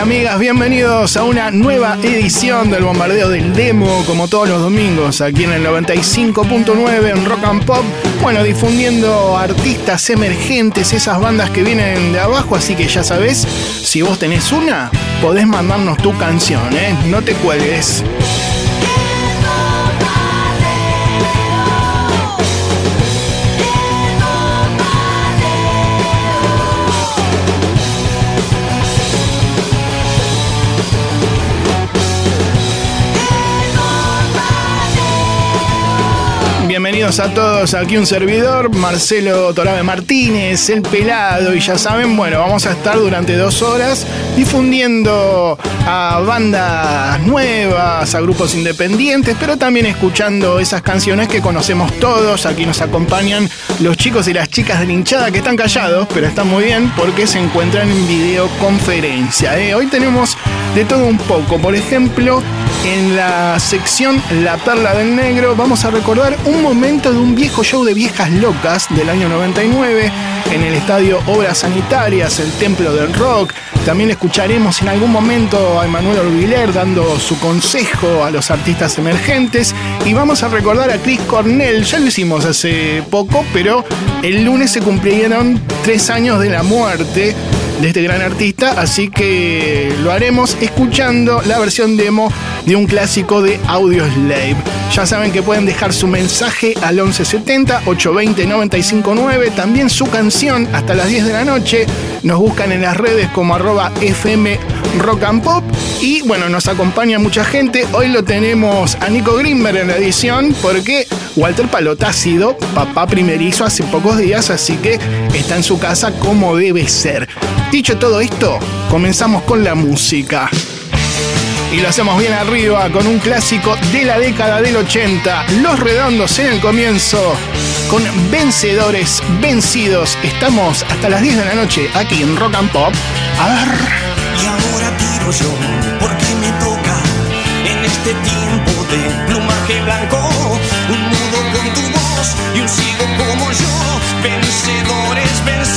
amigas? Bienvenidos a una nueva edición del Bombardeo del Demo, como todos los domingos, aquí en el 95.9 en Rock and Pop. Bueno, difundiendo artistas emergentes, esas bandas que vienen de abajo, así que ya sabes, si vos tenés una, podés mandarnos tu canción, ¿eh? No te cuelgues. Bienvenidos a todos, aquí un servidor, Marcelo Torabe Martínez, el pelado, y ya saben, bueno, vamos a estar durante dos horas difundiendo a bandas nuevas, a grupos independientes, pero también escuchando esas canciones que conocemos todos. Aquí nos acompañan los chicos y las chicas de la hinchada que están callados, pero están muy bien porque se encuentran en videoconferencia. ¿eh? Hoy tenemos de todo un poco, por ejemplo, en la sección La Perla del Negro vamos a recordar un momento de un viejo show de viejas locas del año 99 en el estadio Obras Sanitarias, el Templo del Rock. También escucharemos en algún momento a Emanuel Orbiler dando su consejo a los artistas emergentes. Y vamos a recordar a Chris Cornell, ya lo hicimos hace poco, pero el lunes se cumplieron tres años de la muerte de este gran artista, así que lo haremos escuchando la versión demo de un clásico de Audio Slave. Ya saben que pueden dejar su mensaje al 1170 820 959, también su canción hasta las 10 de la noche. Nos buscan en las redes como arroba FM Rock and Pop. Y bueno, nos acompaña mucha gente. Hoy lo tenemos a Nico Grimberg en la edición porque Walter Palota ha sido papá primerizo hace pocos días, así que está en su casa como debe ser. Dicho todo esto, comenzamos con la música. Y lo hacemos bien arriba con un clásico de la década del 80, Los Redondos en el comienzo, con vencedores, vencidos. Estamos hasta las 10 de la noche aquí en Rock and Pop. A ver. Y ahora tiro yo, porque me toca en este tiempo de plumaje blanco, un mudo con tu voz y un sigo como yo, vencedores vencidos.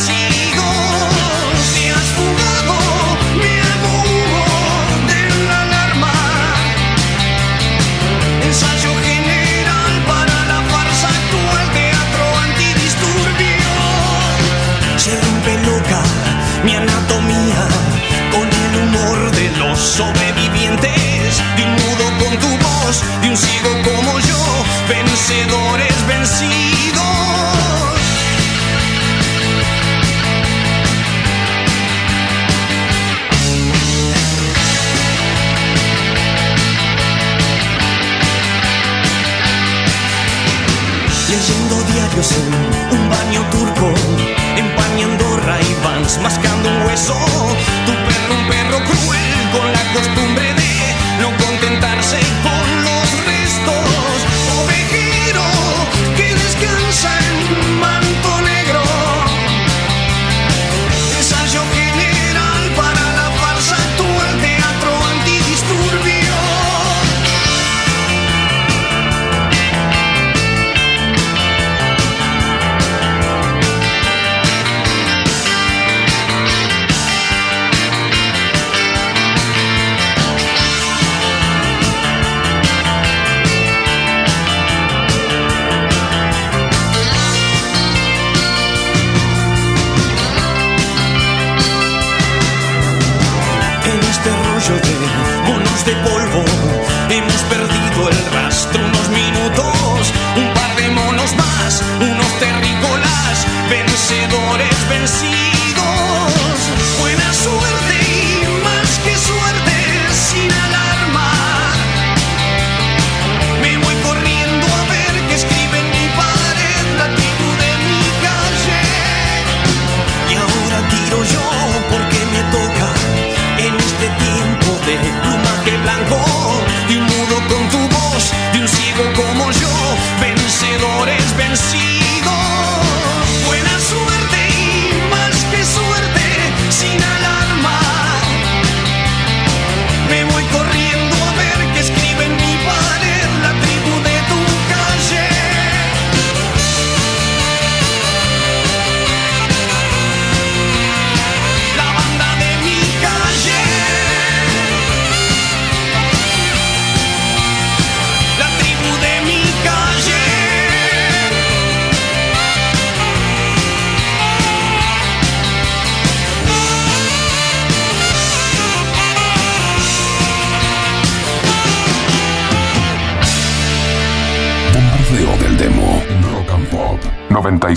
De un mudo con tu voz, de un ciego como yo, vencedores vencidos. Leyendo diarios en un baño turco, empañando Ray-Bans, mascando un hueso. Tu perro, un perro cruel, con la costumbre contentarse con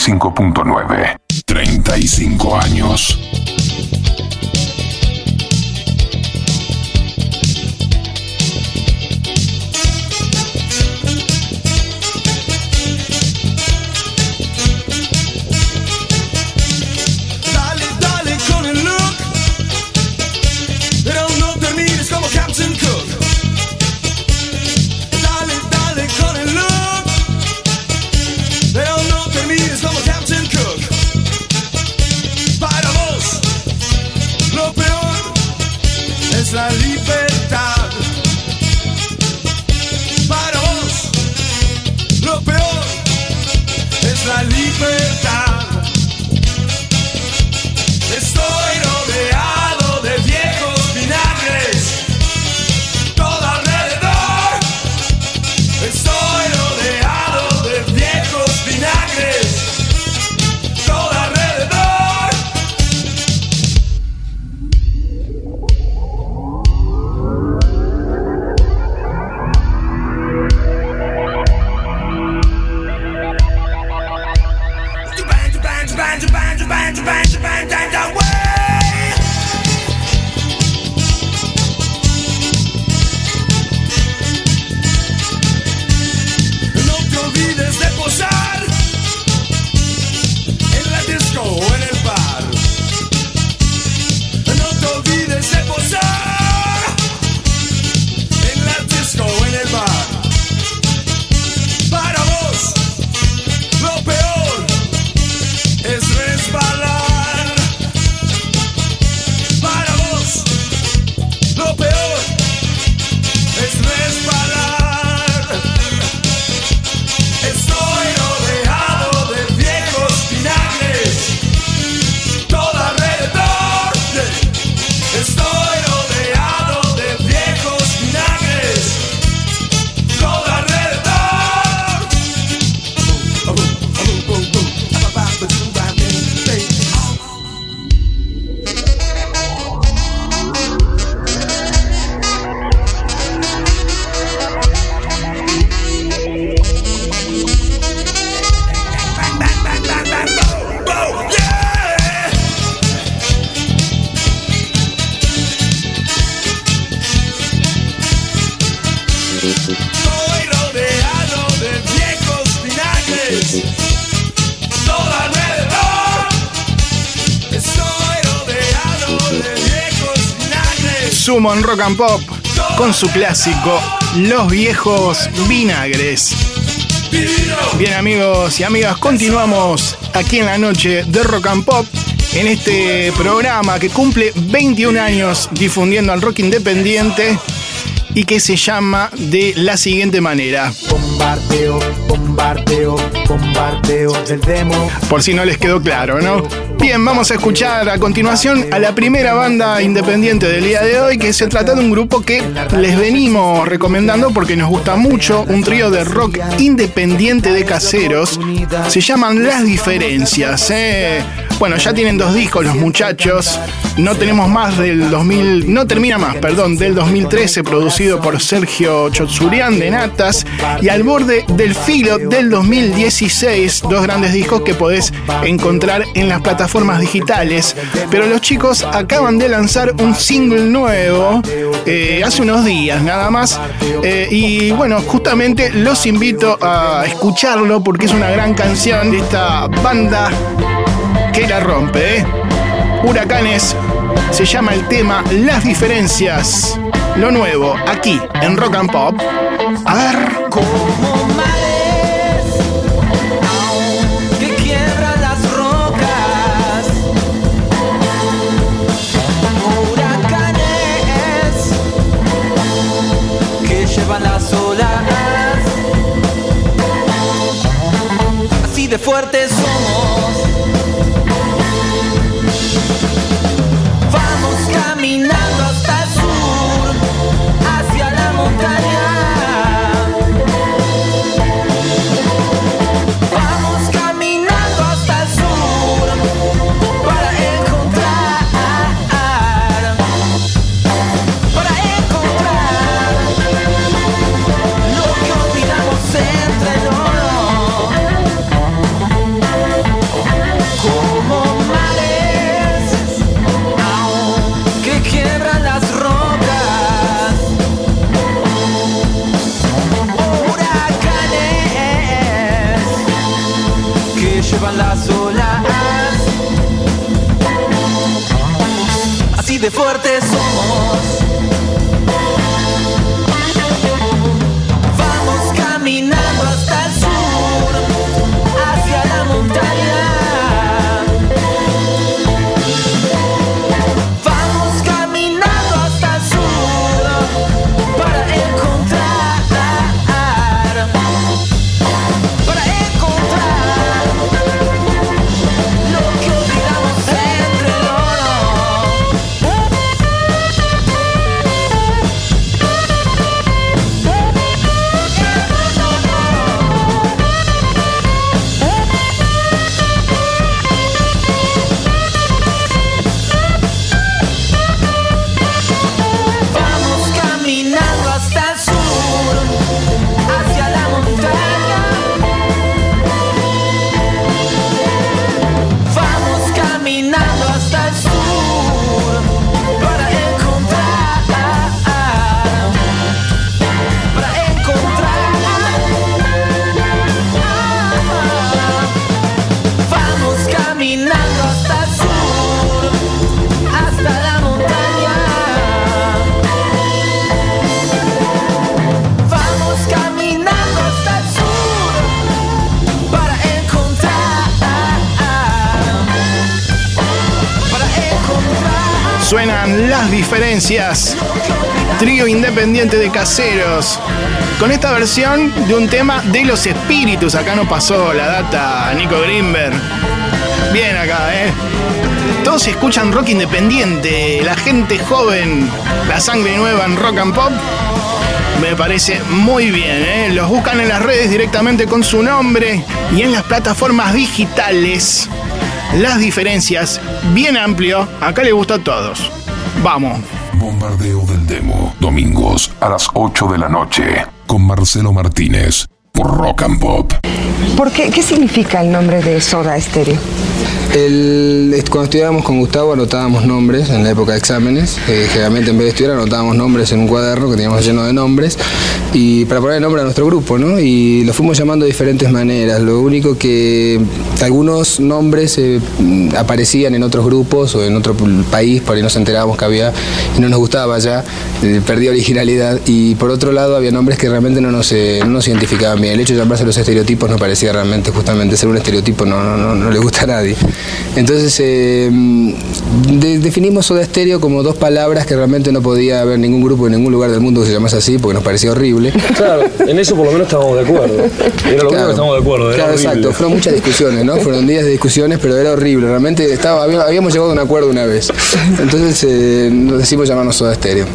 5.9. en Rock and Pop con su clásico Los viejos vinagres. Bien amigos y amigas, continuamos aquí en la noche de Rock and Pop en este programa que cumple 21 años difundiendo al rock independiente y que se llama de la siguiente manera. Bombardeo, bombardeo, bombardeo del demo. Por si no les quedó claro, ¿no? Bien, vamos a escuchar a continuación a la primera banda independiente del día de hoy, que se trata de un grupo que les venimos recomendando porque nos gusta mucho, un trío de rock independiente de caseros. Se llaman Las Diferencias. ¿eh? Bueno, ya tienen dos discos los muchachos. No tenemos más del 2000, no termina más, perdón, del 2013, producido por Sergio Chotsurian de Natas. Y al borde del filo del 2016, dos grandes discos que podés encontrar en las plataformas digitales. Pero los chicos acaban de lanzar un single nuevo eh, hace unos días nada más. Eh, y bueno, justamente los invito a escucharlo porque es una gran canción de esta banda que la rompe. ¿eh? Huracanes se llama el tema Las diferencias. Lo nuevo aquí en Rock and Pop. A ver. Como mares diferencias. Trío independiente de caseros. Con esta versión de un tema de los espíritus. Acá no pasó la data Nico Greenberg. Bien acá, ¿eh? Todos escuchan rock independiente. La gente joven. La sangre nueva en rock and pop. Me parece muy bien, ¿eh? Los buscan en las redes directamente con su nombre y en las plataformas digitales. Las diferencias, bien amplio, acá le gusta a todos. Vamos. Bombardeo del demo. Domingos a las 8 de la noche. Con Marcelo Martínez. Por Rock and Pop. ¿Por qué? ¿Qué significa el nombre de Soda Stereo? El- est- cuando estudiábamos con Gustavo anotábamos nombres en la época de exámenes. Eh, generalmente en vez de estudiar anotábamos nombres en un cuaderno que teníamos lleno de nombres y para poner el nombre a nuestro grupo, ¿no? Y lo fuimos llamando de diferentes maneras. Lo único que algunos nombres eh, aparecían en otros grupos o en otro país, por ahí nos enterábamos que había y no nos gustaba ya, eh, perdía originalidad. Y por otro lado había nombres que realmente no nos, eh, no nos identificaban bien. El hecho de llamarse los estereotipos nos parecía realmente justamente ser un estereotipo no, no, no, no le gusta a nadie. Entonces eh, de- definimos Soda Stereo como dos palabras que realmente no podía haber ningún grupo en ningún lugar del mundo que se llamase así porque nos parecía horrible. Claro, en eso por lo menos estábamos de acuerdo. Era lo único Claro. que estábamos de acuerdo. Era Claro, horrible. exacto. Fueron muchas discusiones, ¿no? Fueron días de discusiones, pero era horrible. Realmente estaba, había- habíamos llegado a un acuerdo una vez. Entonces eh, nos decimos llamarnos Soda Stereo.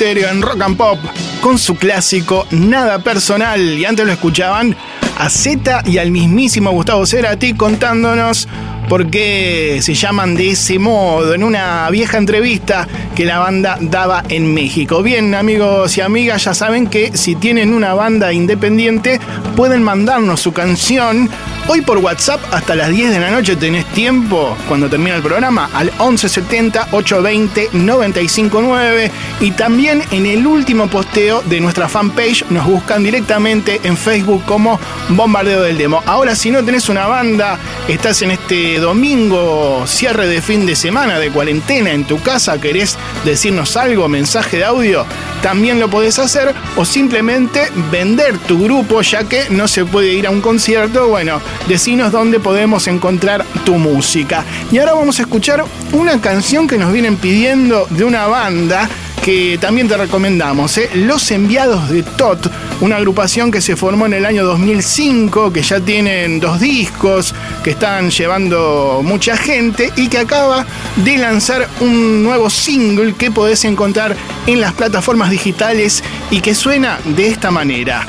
En Rock and Pop con su clásico Nada Personal. Y antes lo escuchaban a Z y al mismísimo Gustavo Cerati contándonos por qué se llaman de ese modo en una vieja entrevista que la banda daba en México. Bien, amigos y amigas, ya saben que si tienen una banda independiente pueden mandarnos su canción. Hoy por WhatsApp hasta las 10 de la noche tenés tiempo cuando termina el programa al 1170 820 959 y también en el último posteo de nuestra fanpage nos buscan directamente en Facebook como Bombardeo del Demo. Ahora si no tenés una banda, estás en este domingo, cierre de fin de semana, de cuarentena en tu casa, querés decirnos algo, mensaje de audio, también lo podés hacer o simplemente vender tu grupo ya que no se puede ir a un concierto. Bueno, decinos dónde podemos encontrar tu música. Y ahora vamos a escuchar una canción que nos vienen pidiendo de una banda que también te recomendamos, ¿eh? Los Enviados de Tot, una agrupación que se formó en el año 2005, que ya tienen dos discos, que están llevando mucha gente y que acaba de lanzar un nuevo single que podés encontrar en las plataformas digitales y que suena de esta manera.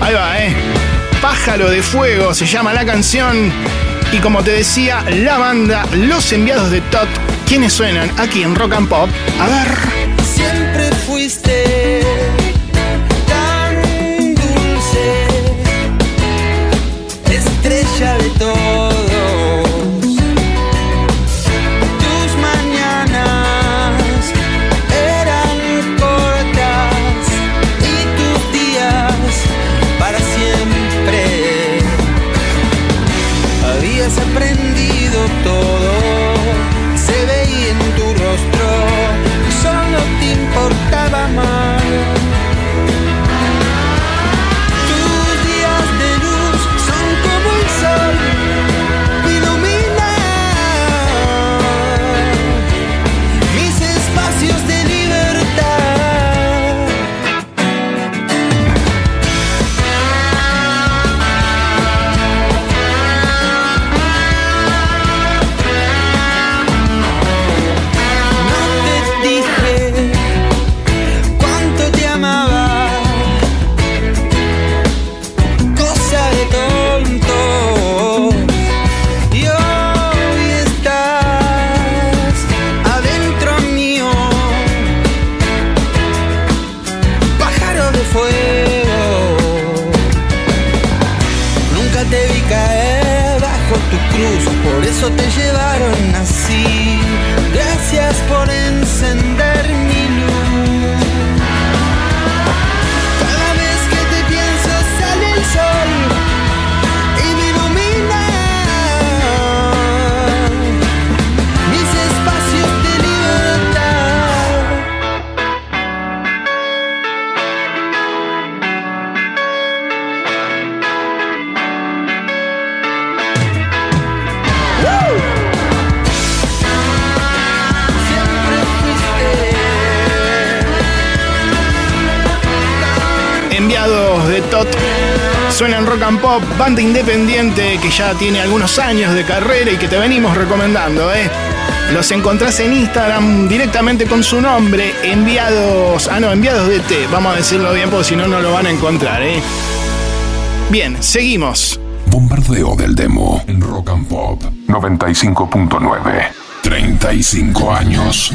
Ahí va, ¿eh? Pájaro de Fuego se llama la canción. Y como te decía, la banda Los Enviados de Tot, quienes suenan aquí en Rock and Pop. A ver. Banda independiente que ya tiene algunos años de carrera y que te venimos recomendando, ¿eh? Los encontrás en Instagram directamente con su nombre, enviados, ah no, enviados de T, vamos a decirlo bien porque si no, no lo van a encontrar, ¿eh? Bien, seguimos. Bombardeo del demo en Rock and Pop 95.9. 35 años.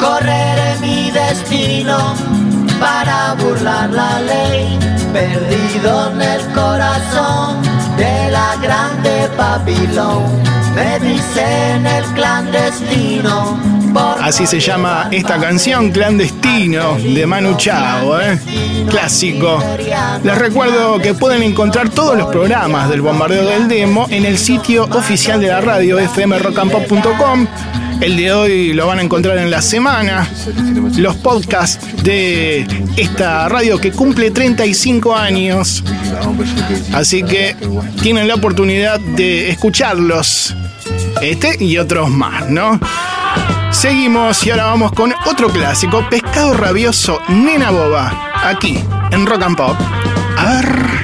Correré mi destino para burlar la ley, perdido en el corazón de la grande Babilón. Me dicen el clandestino. Así se llama esta canción, Clandestino, de Manu Chao, ¿eh? Clásico. Les recuerdo que pueden encontrar todos los programas del Bombardeo del Demo en el sitio oficial de la radio, fmrockandpop.com. El de hoy lo van a encontrar en la semana. Los podcasts de esta radio que cumple 35 años. Así que tienen la oportunidad de escucharlos. Este y otros más, ¿no? Seguimos y ahora vamos con otro clásico, Pescado Rabioso, Nena Boba, aquí en Rock and Pop. A ver.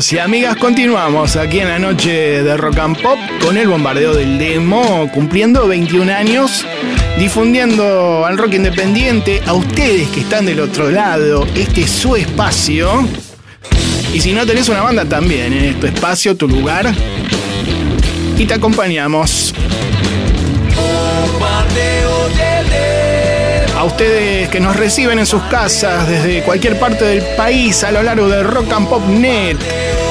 Y amigas, continuamos aquí en la noche de Rock and Pop con el bombardeo del demo, cumpliendo 21 años, difundiendo al rock independiente, a ustedes que están del otro lado, este es su espacio. Y si no tenés una banda también, en tu espacio, tu lugar. Y te acompañamos. A ustedes que nos reciben en sus casas desde cualquier parte del país a lo largo de Rock and Pop Net.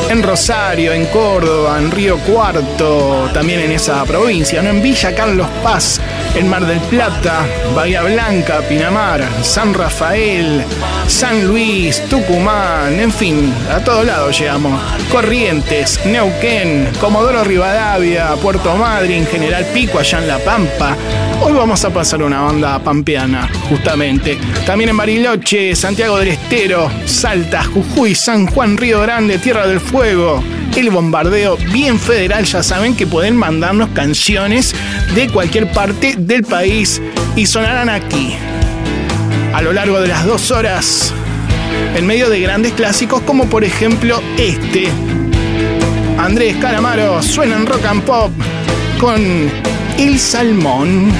En Rosario, en Córdoba, en Río Cuarto, también en esa provincia, ¿no? En Villa Carlos Paz, en Mar del Plata, Bahía Blanca, Pinamar, San Rafael, San Luis, Tucumán, en fin, a todos lados llegamos. Corrientes, Neuquén, Comodoro Rivadavia, Puerto Madryn, General Pico, allá en La Pampa. Hoy vamos a pasar una banda pampeana, justamente. También en Bariloche, Santiago del Estero, Salta, Jujuy, San Juan, Río Grande, Tierra del Fuego. El bombardeo bien federal, ya saben que pueden mandarnos canciones de cualquier parte del país y sonarán aquí. A lo largo de las dos horas, en medio de grandes clásicos como por ejemplo este. Andrés Calamaro suena en rock and pop con El Salmón.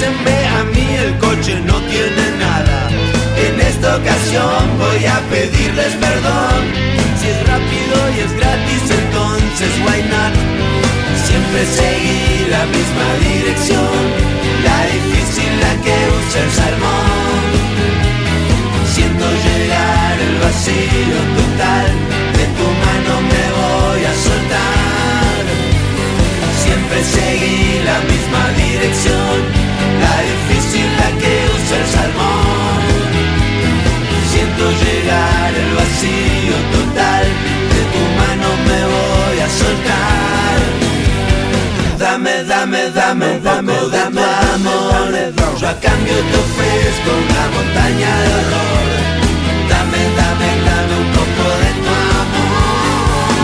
A mí, el coche no tiene nada. En esta ocasión voy a pedirles perdón. Si es rápido y es gratis, entonces why not? Siempre seguí la misma dirección, la difícil la que usa el salmón. Siento llegar el vacío total, de tu mano me voy a soltar. Siempre seguí la misma dirección, la difícil la que usa el salmón. Siento llegar el vacío total, de tu mano me voy a soltar. Dame, dame, dame, dame, dame amor. Yo a cambio te ofrezco una montaña de horror.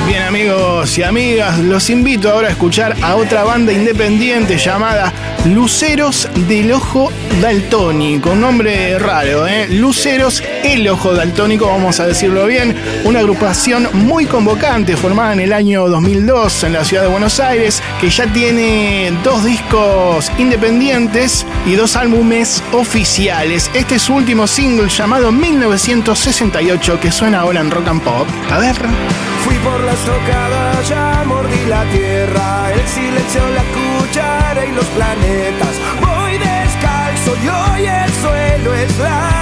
Bien amigos y amigas, los invito ahora a escuchar a otra banda independiente llamada Luceros del Ojo Daltónico, un nombre raro, ¿eh? Luceros el Ojo Daltónico, vamos a decirlo bien, una agrupación muy convocante formada en el año 2002 en la ciudad de Buenos Aires, que ya tiene dos discos independientes y dos álbumes oficiales. Este es su último single llamado 1968 que suena ahora en Rock and Pop. A ver. Fui por la estocada, ya mordí la tierra, el silencio, la cuchara y los planetas. Voy descalzo y hoy el suelo es lava.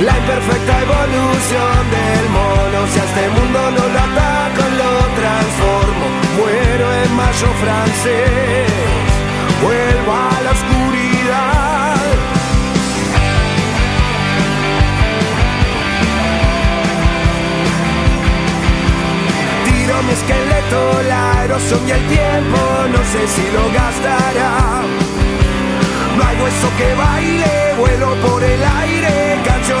La imperfecta evolución del mono, si a este mundo no lo ataco, lo transformo. Muero en mayo francés, vuelvo a la oscuridad. Mi esqueleto, la erosión y el tiempo, no sé si lo gastará. No hay hueso que baile, vuelo por el aire, canciones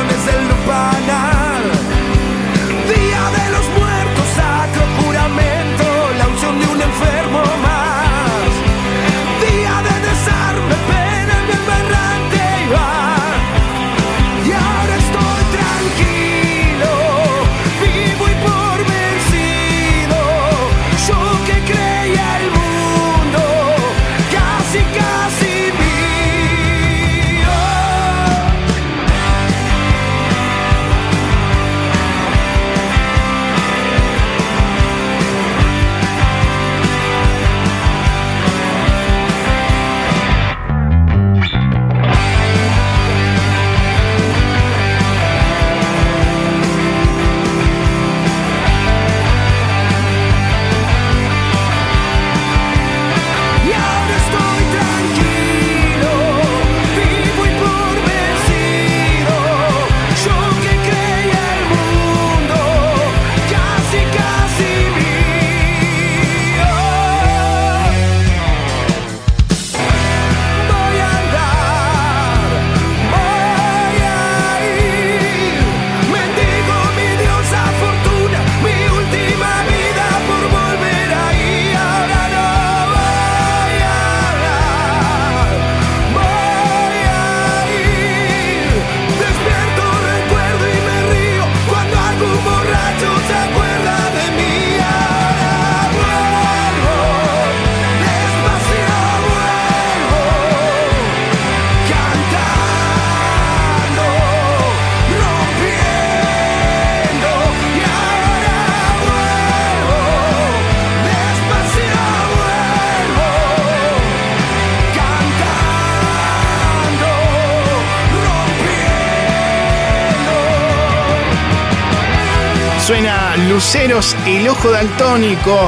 Luceros, el ojo daltónico,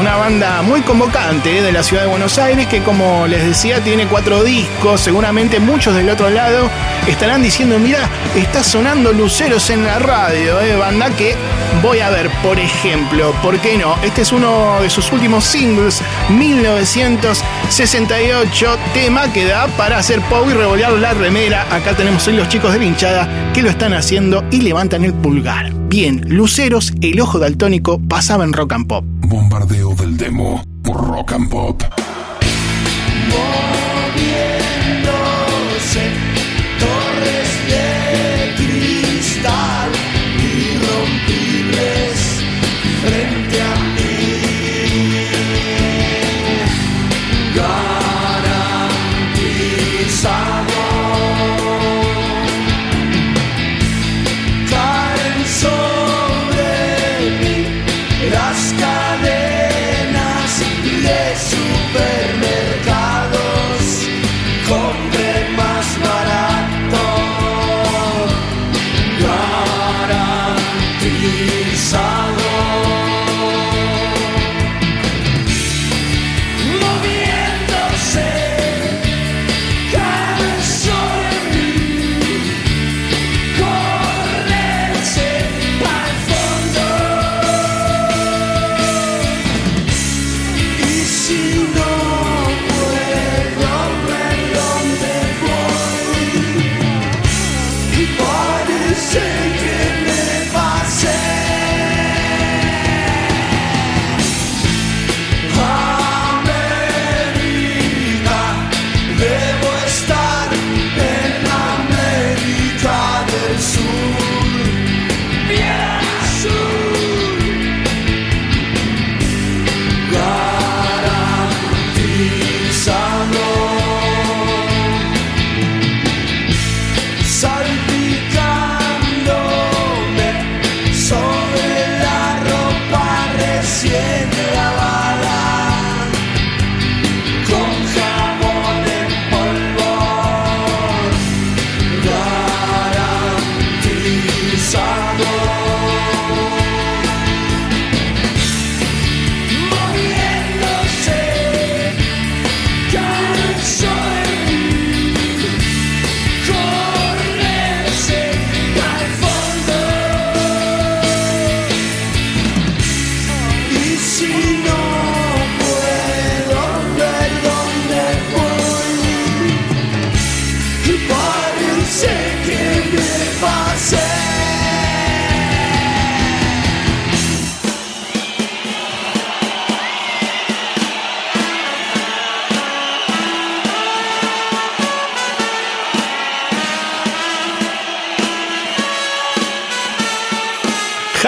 una banda muy convocante de la ciudad de Buenos Aires que como les decía tiene cuatro discos, seguramente muchos del otro lado estarán diciendo, mira, está sonando Luceros en la radio, eh, banda que voy a ver, por ejemplo, ¿por qué no? Este es uno de sus últimos singles, 1968, tema que da para hacer pop y revolear la remera. Acá tenemos hoy los chicos de la hinchada que lo están haciendo y levantan el pulgar. Bien, Luceros, el ojo daltónico, pasaba en rock and pop. Bombardeo del demo por Rock and Pop. moviéndose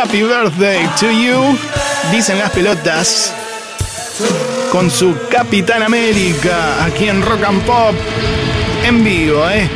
Happy Birthday to You, dicen las pelotas, con su Capitán América, aquí en Rock and Pop, en vivo, ¿eh?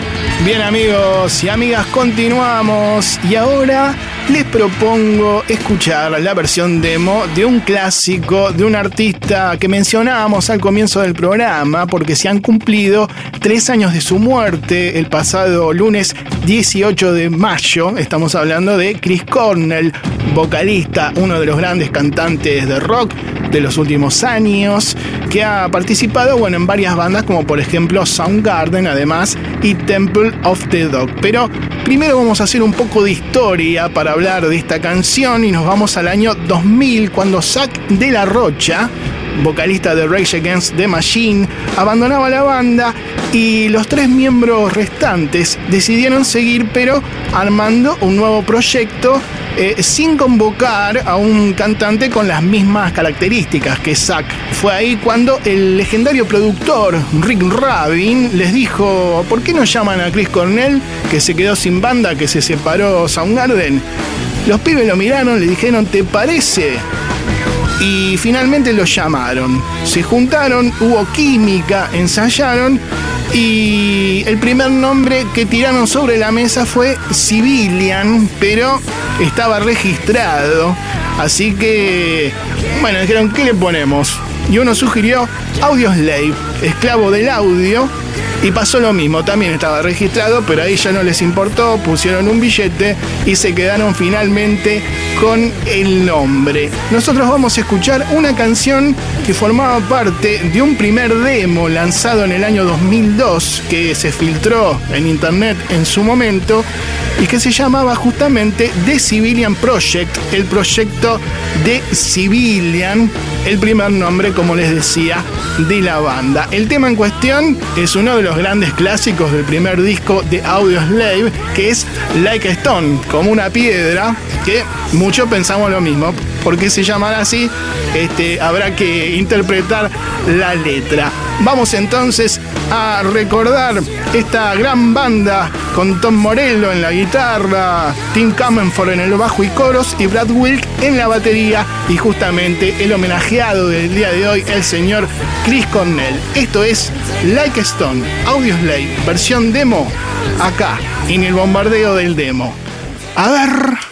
Bien amigos y amigas, continuamos y ahora les propongo escuchar la versión demo de un clásico de un artista que mencionábamos al comienzo del programa porque se han cumplido tres años de su muerte el pasado lunes 18 de mayo. Estamos hablando de Chris Cornell, vocalista, uno de los grandes cantantes de rock de los últimos años, que ha participado bueno, en varias bandas como por ejemplo Soundgarden además y Temple of the Dog. Pero primero vamos a hacer un poco de historia para hablar de esta canción y nos vamos al año 2000 cuando Zack de la Rocha, vocalista de Rage Against the Machine, abandonaba la banda y los tres miembros restantes decidieron seguir pero armando un nuevo proyecto eh, sin convocar a un cantante con las mismas características que Zack. Fue ahí cuando el legendario productor Rick Rabin les dijo, ¿por qué no llaman a Chris Cornell, que se quedó sin banda, que se separó Soundgarden? Los pibes lo miraron, le dijeron, ¿te parece? Y finalmente lo llamaron. Se juntaron, hubo química, ensayaron y el primer nombre que tiraron sobre la mesa fue Civilian, pero estaba registrado. Así que, bueno, dijeron, ¿qué le ponemos? Y uno sugirió Audioslave, esclavo del audio, Y pasó lo mismo, también estaba registrado, pero ahí ya no les importó, pusieron un billete y se quedaron finalmente con el nombre. Nosotros vamos a escuchar una canción que formaba parte de un primer demo lanzado en el año 2002 que se filtró en internet en su momento y que se llamaba justamente The Civilian Project, el proyecto de Civilian, el primer nombre, como les decía, de la banda. El tema en cuestión es uno de los grandes clásicos del primer disco de Audio Slave, que es Like a Stone, como una piedra, que muchos pensamos lo mismo. ¿Por qué se llamará así? Este, habrá que interpretar la letra. Vamos entonces a recordar esta gran banda con Tom Morello en la guitarra, Tim Camenford en el bajo y coros y Brad Wilk en la batería y justamente el homenajeado del día de hoy, el señor Chris Cornell. Esto es Like Stone, Audioslave, versión demo, acá, en el bombardeo del demo. A ver...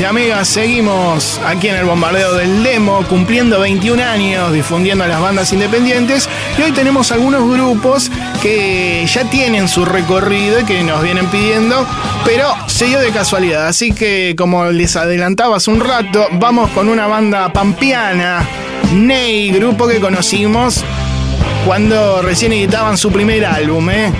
y amigas, seguimos aquí en el bombardeo del demo, cumpliendo 21 años, difundiendo a las bandas independientes. Y hoy tenemos algunos grupos que ya tienen su recorrido y que nos vienen pidiendo, pero se dio de casualidad. Así que, como les adelantaba hace un rato, vamos con una banda pampiana, Ney, grupo que conocimos cuando recién editaban su primer álbum. ¿eh?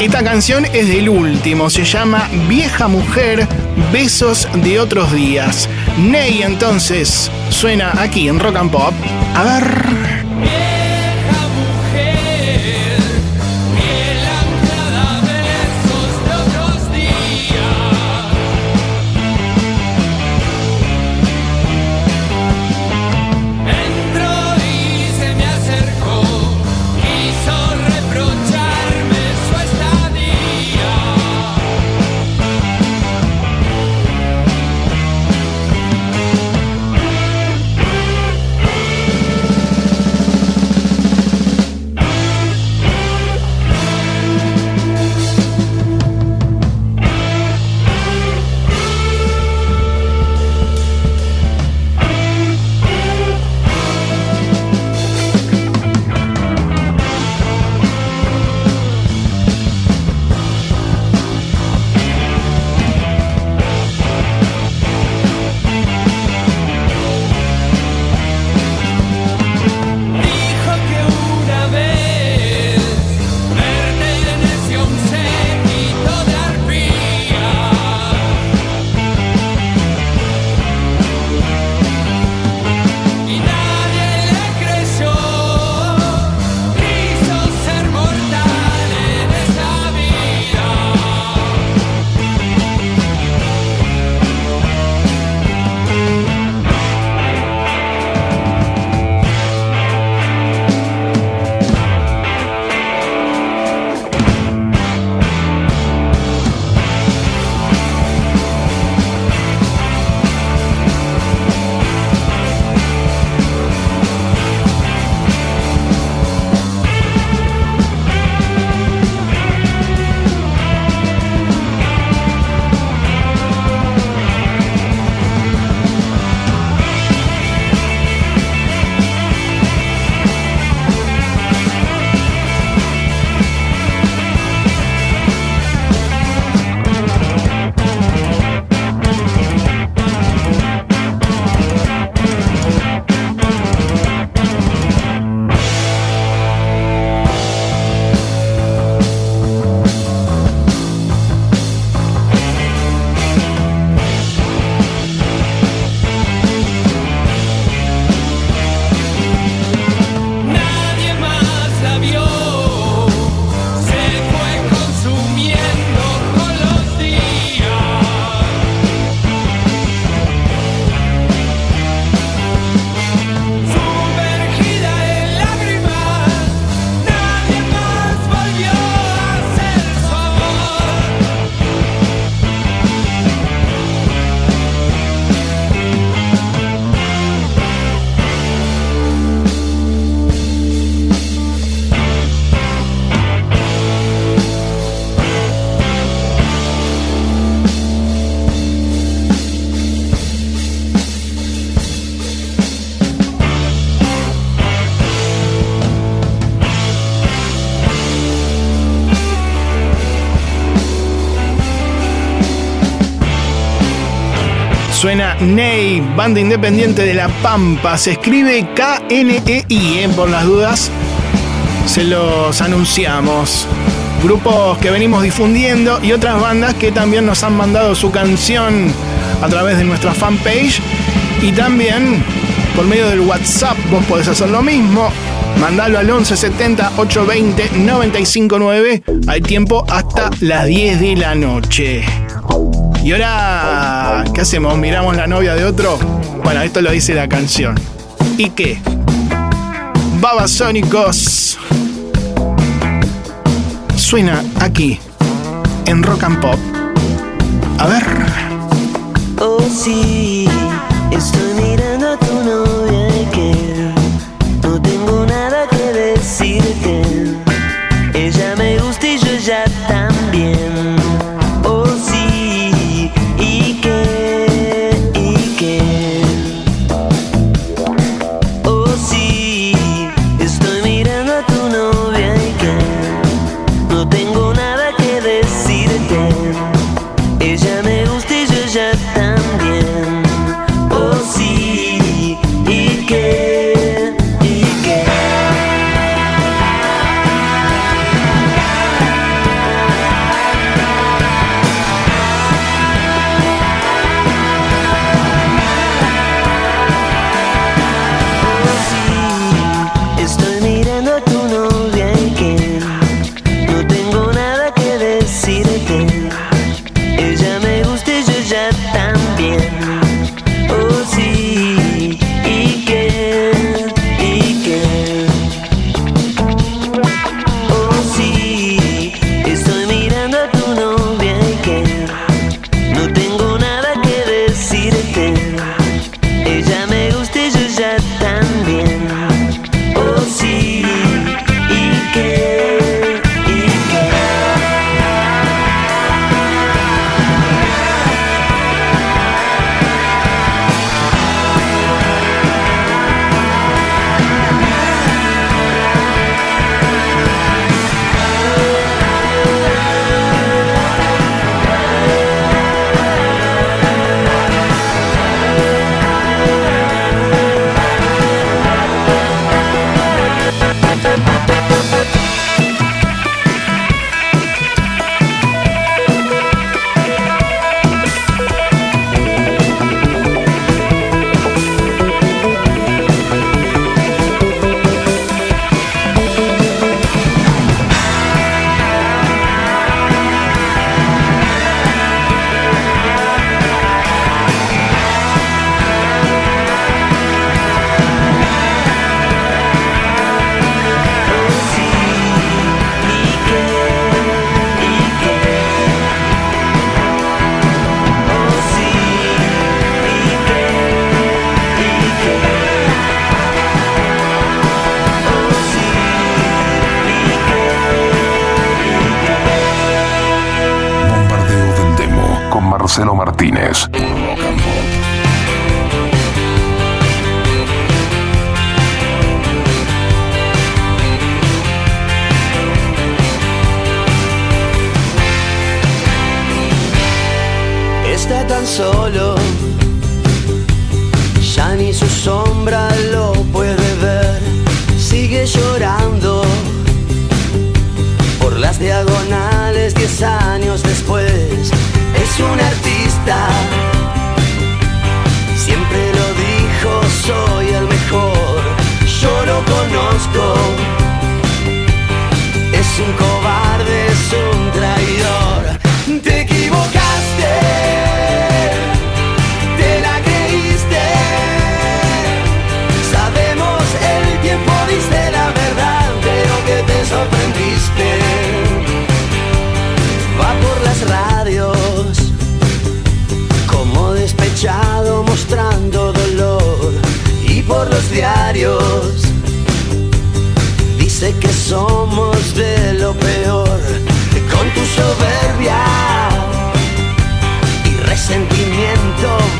Esta canción es del último, se llama Vieja Mujer, Besos de otros días. Ney entonces suena aquí en Rock and Pop. A ver. Suena Ney, banda independiente de La Pampa. Se escribe K-N-E-I, ¿eh? por las dudas. Se los anunciamos. Grupos que venimos difundiendo y otras bandas que también nos han mandado su canción a través de nuestra fanpage. Y también por medio del WhatsApp vos podés hacer lo mismo. Mandalo al 1170 820 959. Hay tiempo hasta las 10 de la noche. Y ahora, ¿qué hacemos? ¿Miramos la novia de otro? Bueno, esto lo dice la canción. ¿Y qué? Babasónicos. Suena aquí, en Rock and Pop. A ver. Oh sí,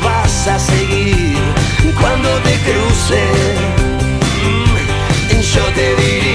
vas a seguir cuando te cruce. Mm, yo te diré.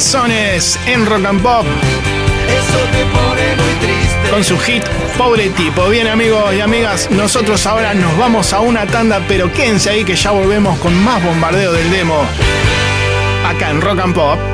En Rock and Pop. Eso te pone muy triste. Con su hit Pobre Tipo. Bien amigos y amigas, nosotros ahora nos vamos a una tanda, pero quédense ahí que ya volvemos con más bombardeo del demo. Acá en Rock and Pop.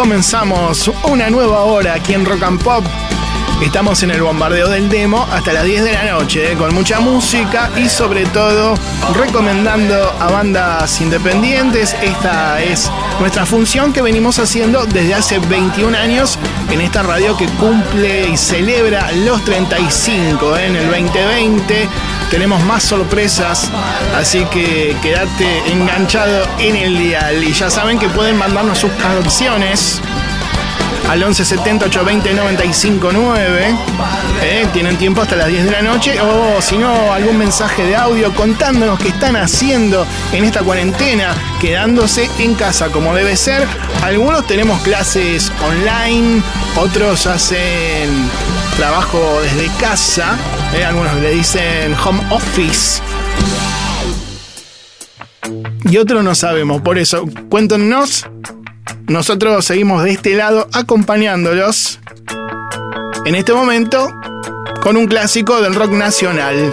Comenzamos una nueva hora aquí en Rock and Pop. Estamos en el bombardeo del demo hasta las 10 de la noche, eh, con mucha música y sobre todo recomendando a bandas independientes. Esta es nuestra función que venimos haciendo desde hace 21 años en esta radio que cumple y celebra los 35 eh, en el 2020. Tenemos más sorpresas, así que quédate enganchado en el dial. Y ya saben que pueden mandarnos sus canciones al 1170 820 959. Eh, tienen tiempo hasta las 10 de la noche. O si no, algún mensaje de audio contándonos qué están haciendo en esta cuarentena, quedándose en casa como debe ser. Algunos tenemos clases online, otros hacen trabajo desde casa. Eh, algunos le dicen home office. Y otros no sabemos, por eso cuéntenos nosotros seguimos de este lado acompañándolos en este momento con un clásico del rock nacional.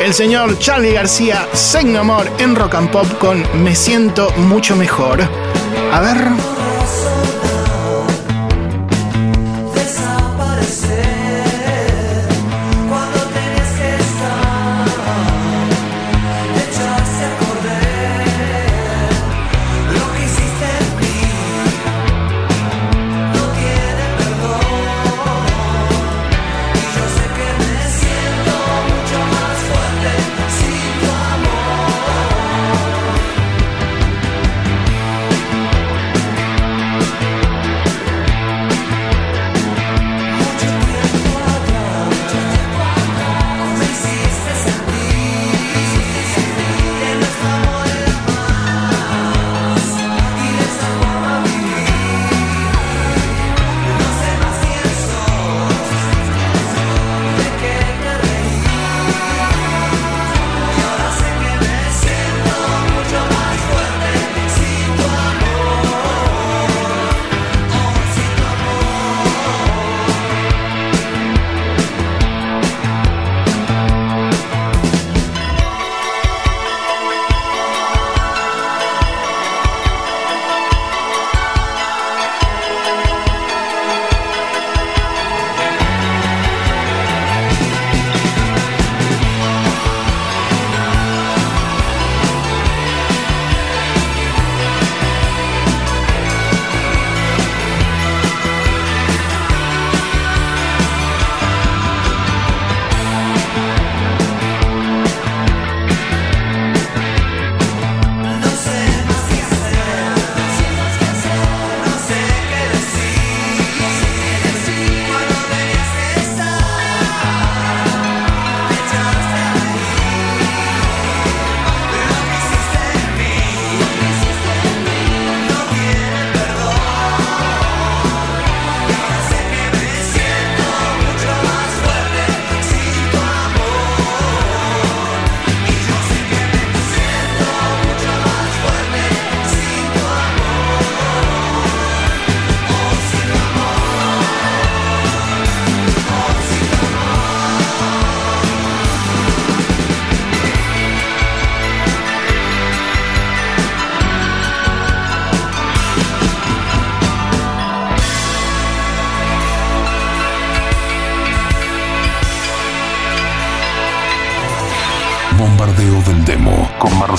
El señor Charlie García, Say No More en Rock and Pop con Me Siento Mucho Mejor. A ver.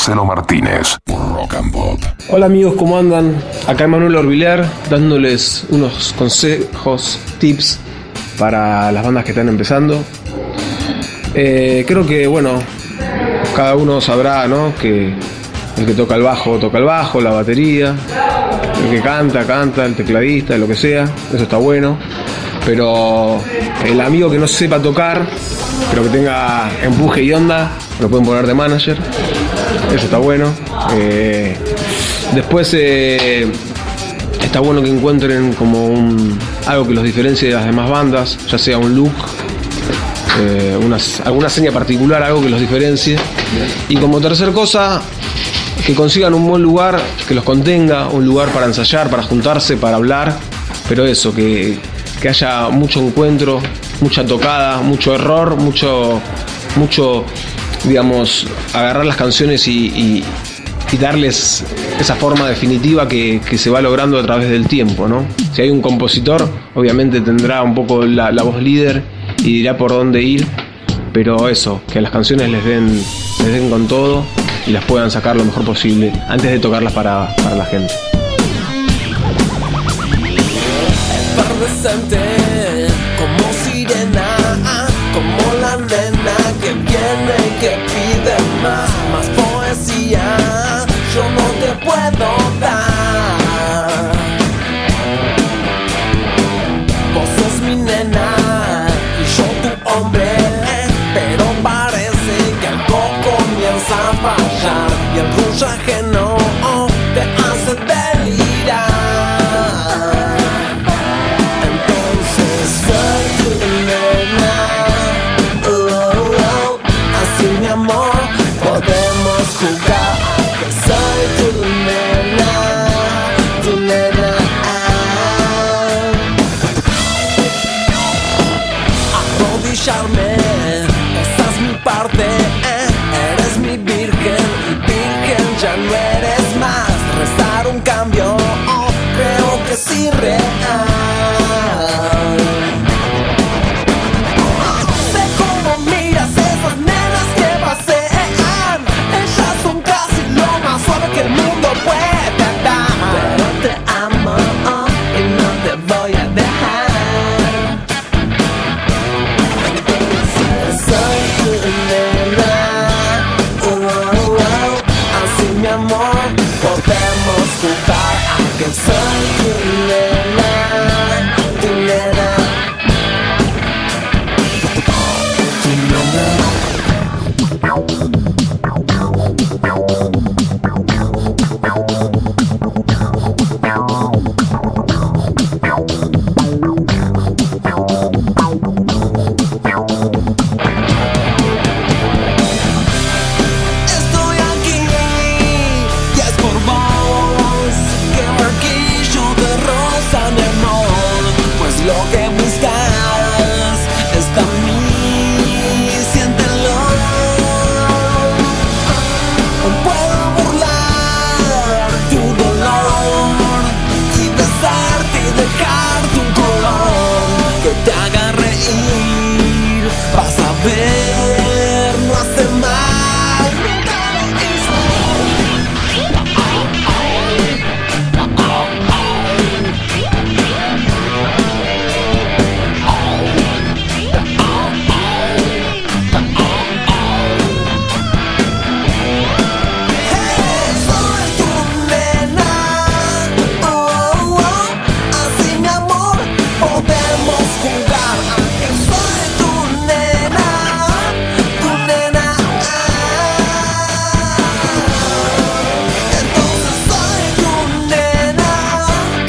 Marcelo Martínez por Rock and Pop. Hola amigos, ¿cómo andan? Acá Emanuel Orbiler dándoles unos consejos, tips para las bandas que están empezando. Eh, creo que, bueno, cada uno sabrá, ¿no? Que el que toca el bajo, toca el bajo, la batería, el que canta, canta, el tecladista, lo que sea, eso está bueno. Pero el amigo que no sepa tocar, pero que tenga empuje y onda, lo pueden poner de manager, eso está bueno. Eh, después eh, está bueno que encuentren como algo que los diferencie de las demás bandas, ya sea un look, eh, unas- alguna seña particular, algo que los diferencie. Y como tercer cosa, que consigan un buen lugar que los contenga, un lugar para ensayar, para juntarse, para hablar, pero eso, que, que haya mucho encuentro, mucha tocada, mucho error, mucho, mucho, digamos, agarrar las canciones y, darles esa forma definitiva que, se va logrando a través del tiempo, ¿no? Si hay un compositor, obviamente tendrá un poco la, voz líder y dirá por dónde ir, pero eso, que las canciones les den, les den con todo y las puedan sacar lo mejor posible antes de tocarlas para, para la gente.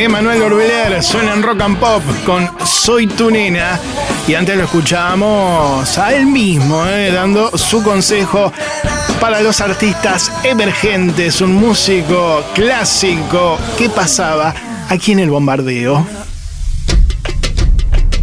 Emanuel Orbeler suena en rock and pop con Soy tu nena. Y antes lo escuchábamos a él mismo, eh, dando su consejo para los artistas emergentes, un músico clásico. ¿Qué pasaba aquí en el bombardeo?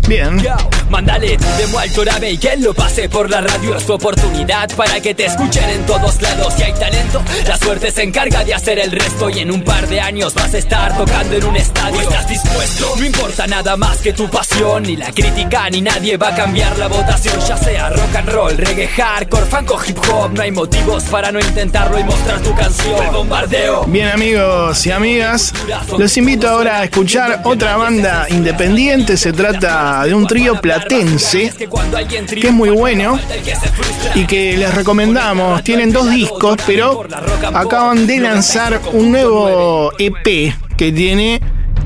Bien. Mándale tu demo al Torabe y que lo pase por la radio Es tu oportunidad para que te escuchen en todos lados Si hay talento, la suerte se encarga de hacer el resto Y en un par de años vas a estar tocando en un estadio ¿Estás dispuesto? No importa nada más que tu pasión Ni la crítica ni nadie va a cambiar la votación Ya sea rock and roll, reggae, hardcore, funk o hip hop No hay motivos para no intentarlo y mostrar tu canción El bombardeo Bien amigos y amigas, los invito ahora a escuchar otra banda independiente. Se trata de un trío platense que es muy bueno y que les recomendamos. Tienen dos discos, pero acaban de lanzar un nuevo EP que tiene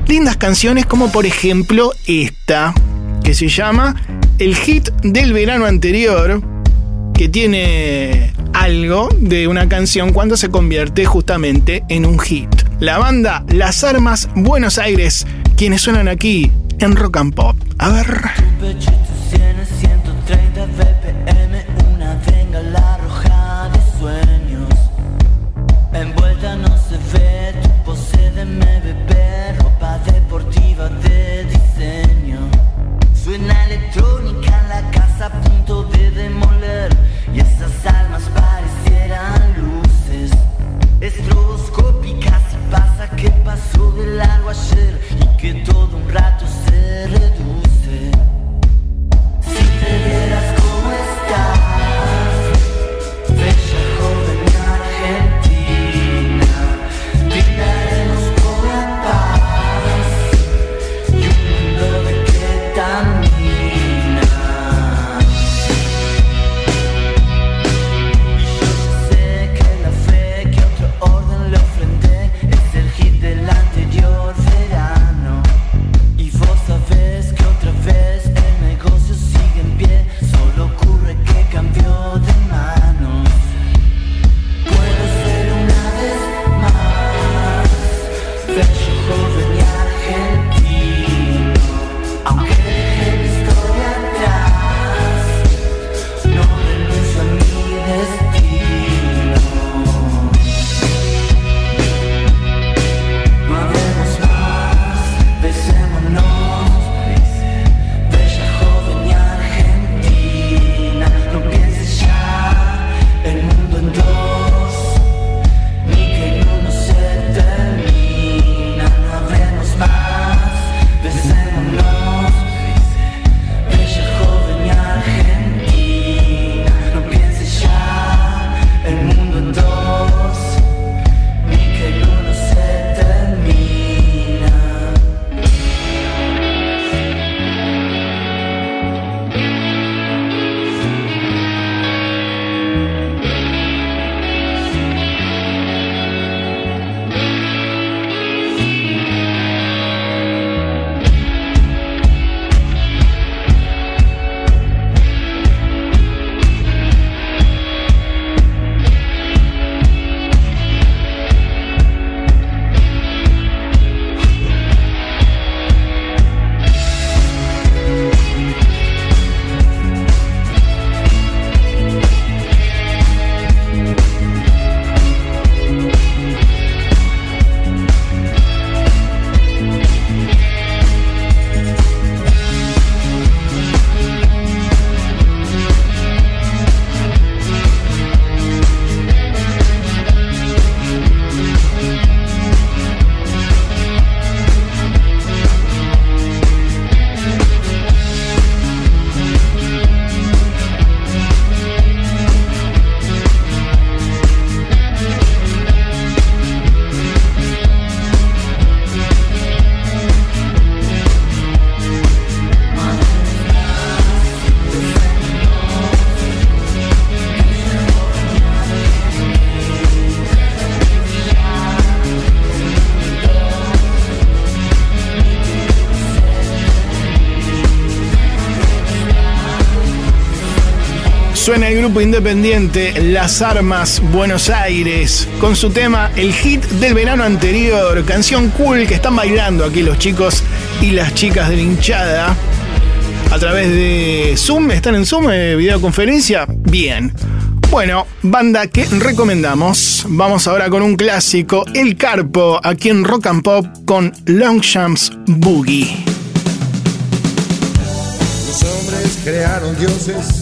lindas canciones como por ejemplo esta, que se llama El hit del verano anterior, que tiene algo de una canción cuando se convierte justamente en un hit. La banda Las Armas Buenos Aires, quienes suenan aquí en Rock and Pop. A ver. Independiente Las Armas Buenos Aires con su tema El hit del verano anterior, canción cool que están bailando aquí los chicos y las chicas de hinchada a través de Zoom. ¿Están en Zoom? eh, ¿Videoconferencia? Bien. Bueno, banda que recomendamos. Vamos ahora con un clásico, El Carpo, aquí en Rock and Pop con Longshanks Boogie. Los hombres crearon dioses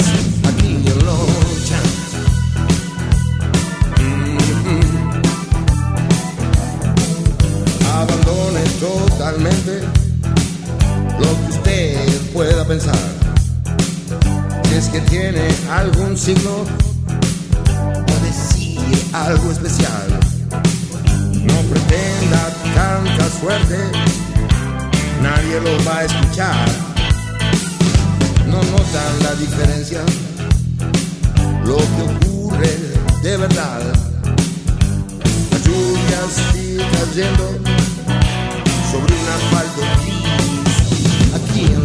totalmente lo que usted pueda pensar. Es que tiene algún signo o decir algo especial. No pretenda tanta suerte, nadie lo va a escuchar no notan la diferencia, lo que ocurre de verdad. La lluvia sigue cayendo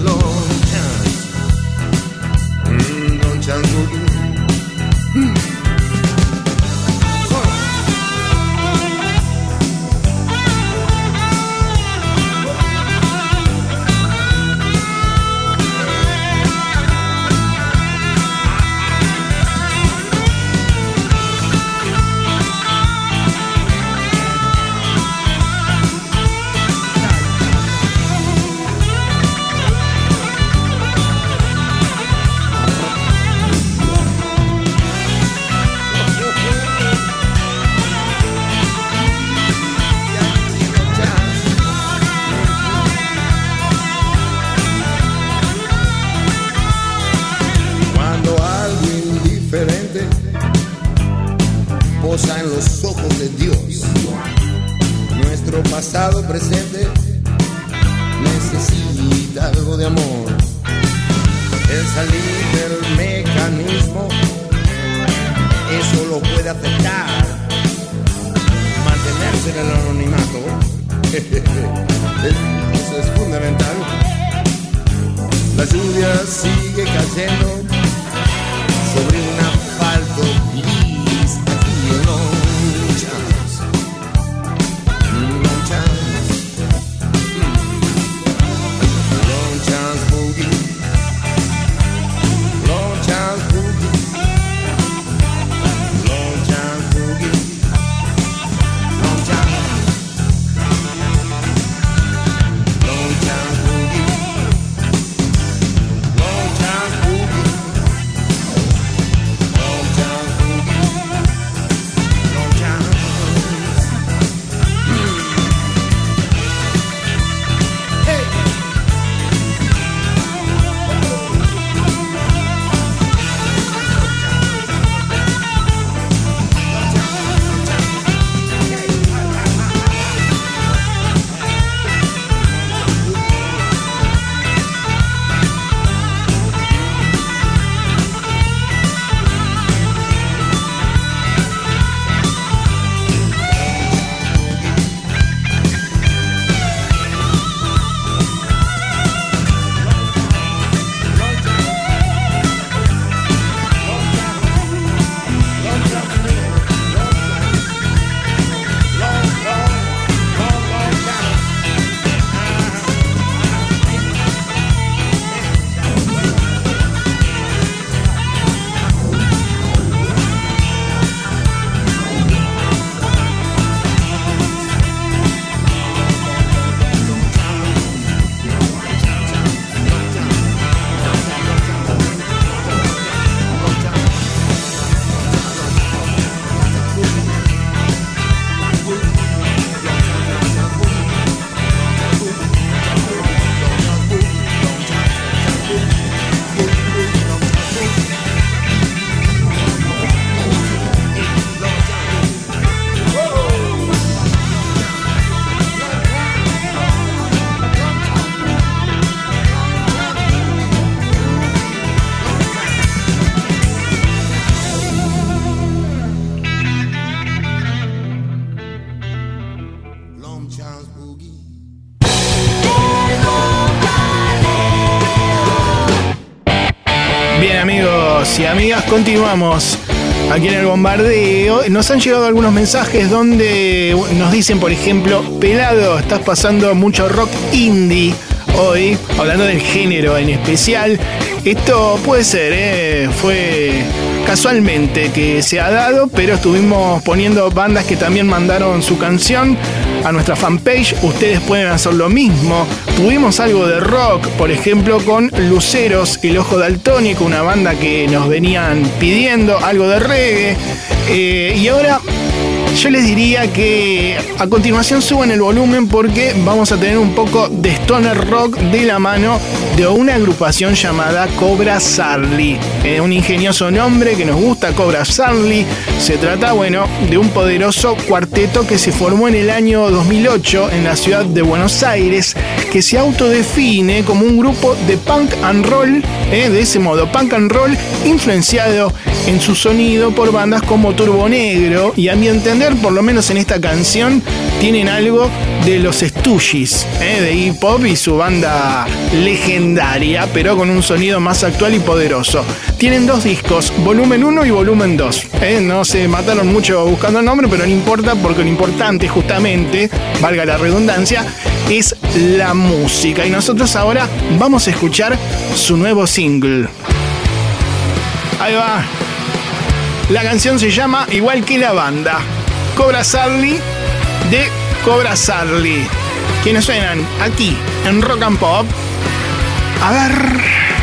aquí en Longchamps. Mm, Longchamps Boogie. Y amigas, continuamos aquí en el bombardeo. Nos han llegado algunos mensajes donde nos dicen, por ejemplo, Pelado, estás pasando mucho rock indie hoy, hablando del género en especial. Esto puede ser, ¿eh? fue casualmente que se ha dado, pero estuvimos poniendo bandas que también mandaron su canción a nuestra fanpage. Ustedes pueden hacer lo mismo. Tuvimos algo de rock, por ejemplo, con Luceros, El Ojo Daltónico, una banda que nos venían pidiendo, algo de reggae. Eh, y ahora yo les diría que a continuación suban el volumen porque vamos a tener un poco de stoner rock de la mano de una agrupación llamada Cobra Sarli. Eh, un ingenioso nombre que nos gusta, Cobra Sarli. Se trata, bueno, de un poderoso cuarteto que se formó en el año 2008 en la ciudad de Buenos Aires, que se autodefine como un grupo de punk and roll, eh, de ese modo, punk and roll influenciado en su sonido por bandas como Turbo Negro y a mi entender, por lo menos en esta canción, tienen algo de los Stooges, eh, de hip hop y su banda legendaria, pero con un sonido más actual y poderoso. Tienen dos discos, volumen 1 y volumen 2. eh, no se mataron mucho buscando el nombre, pero no importa porque lo importante justamente, valga la redundancia, es la música. Y nosotros ahora vamos a escuchar su nuevo single. Ahí va. La canción se llama igual que la banda. Cobra Sarli de Cobra Sarli. Quienes suenan aquí en Rock and Pop. A ver.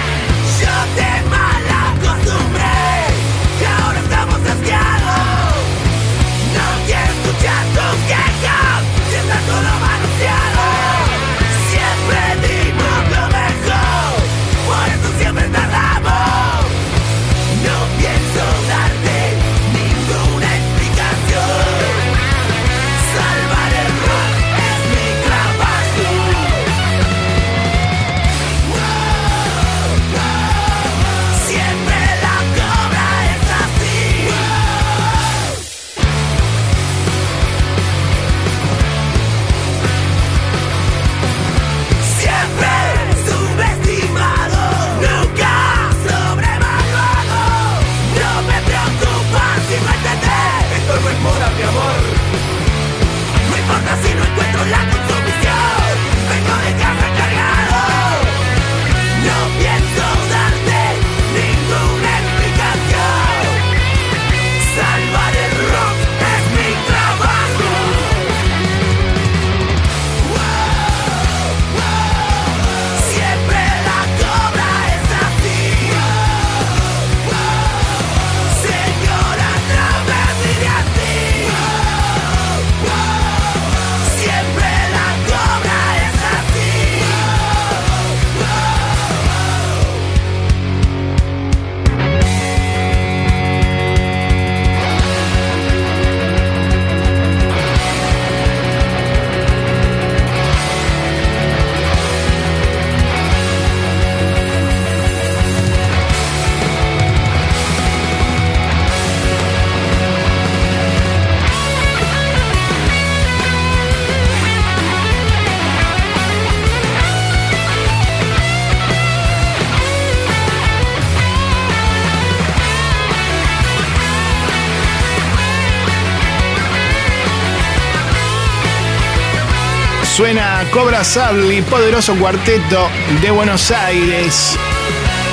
Suena Cobra Sarli, poderoso cuarteto de Buenos Aires,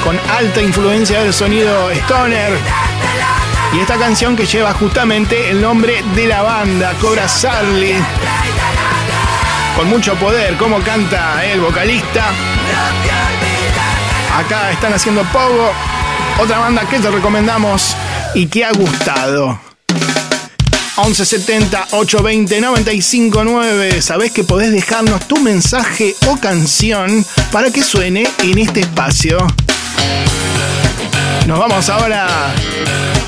con alta influencia del sonido stoner. Y esta canción que lleva justamente el nombre de la banda, Cobra Sarli. Con mucho poder, como canta el vocalista. Acá están haciendo Pogo, otra banda que te recomendamos y que ha gustado. 1170 820 959. Sabés que podés dejarnos tu mensaje o canción para que suene en este espacio. Nos vamos ahora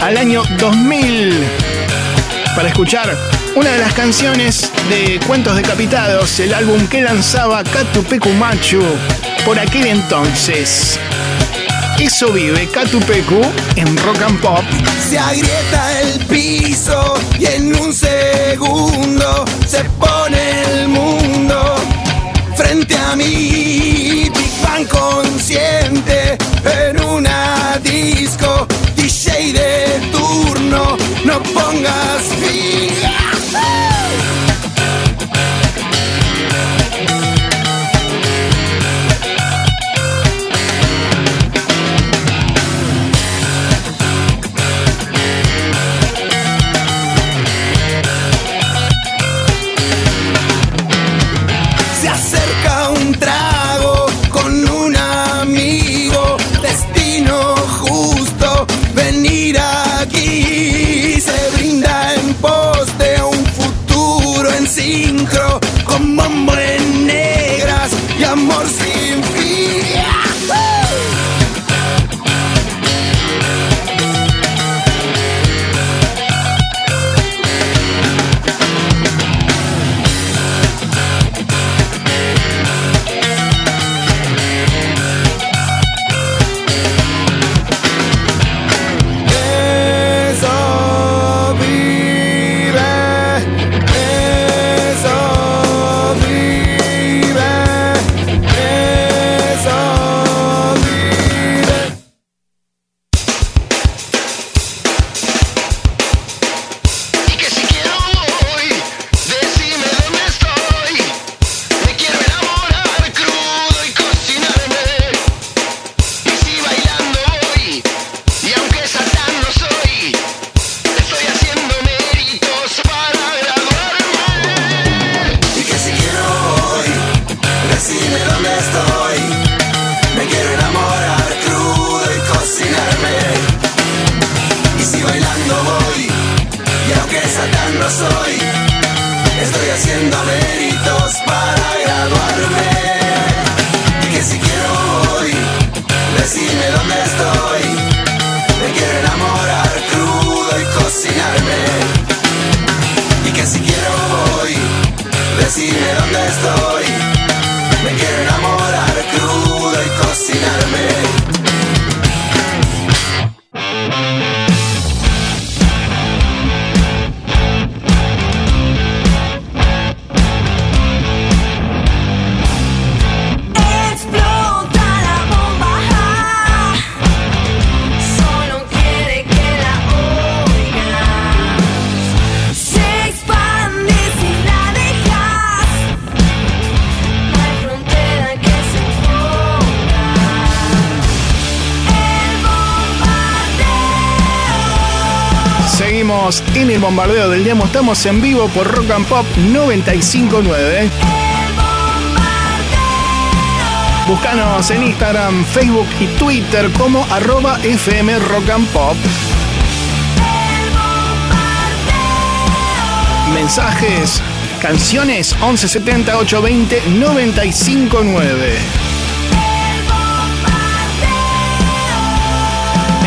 al año 2000 para escuchar una de las canciones de Cuentos Decapitados, el álbum que lanzaba Catupecu Machu por aquel entonces. Eso vive Catupecu en Rock and Pop. Se agrieta el piso y en un segundo se pone el mundo frente a mí. Big Bang consciente en una disco. DJ de turno, no pongas fin. En el bombardeo del demo. Estamos en vivo por Rock and Pop 959. Búscanos en Instagram, Facebook y Twitter como arroba FM Rock. Mensajes, canciones 1170 820 959.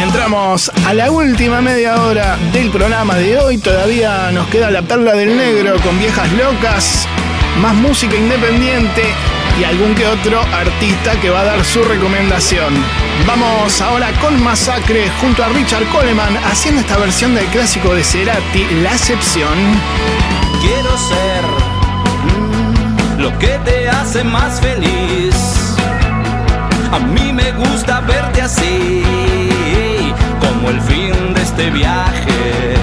Entramos a la última media hora del programa de hoy. Todavía nos queda la perla del negro con viejas locas, más música independiente y algún que otro artista que va a dar su recomendación. Vamos ahora con Masacre junto a Richard Coleman haciendo esta versión del clásico de Cerati, La Excepción. Quiero ser mm, lo que te hace más feliz. A mí me gusta verte así, el fin de este viaje.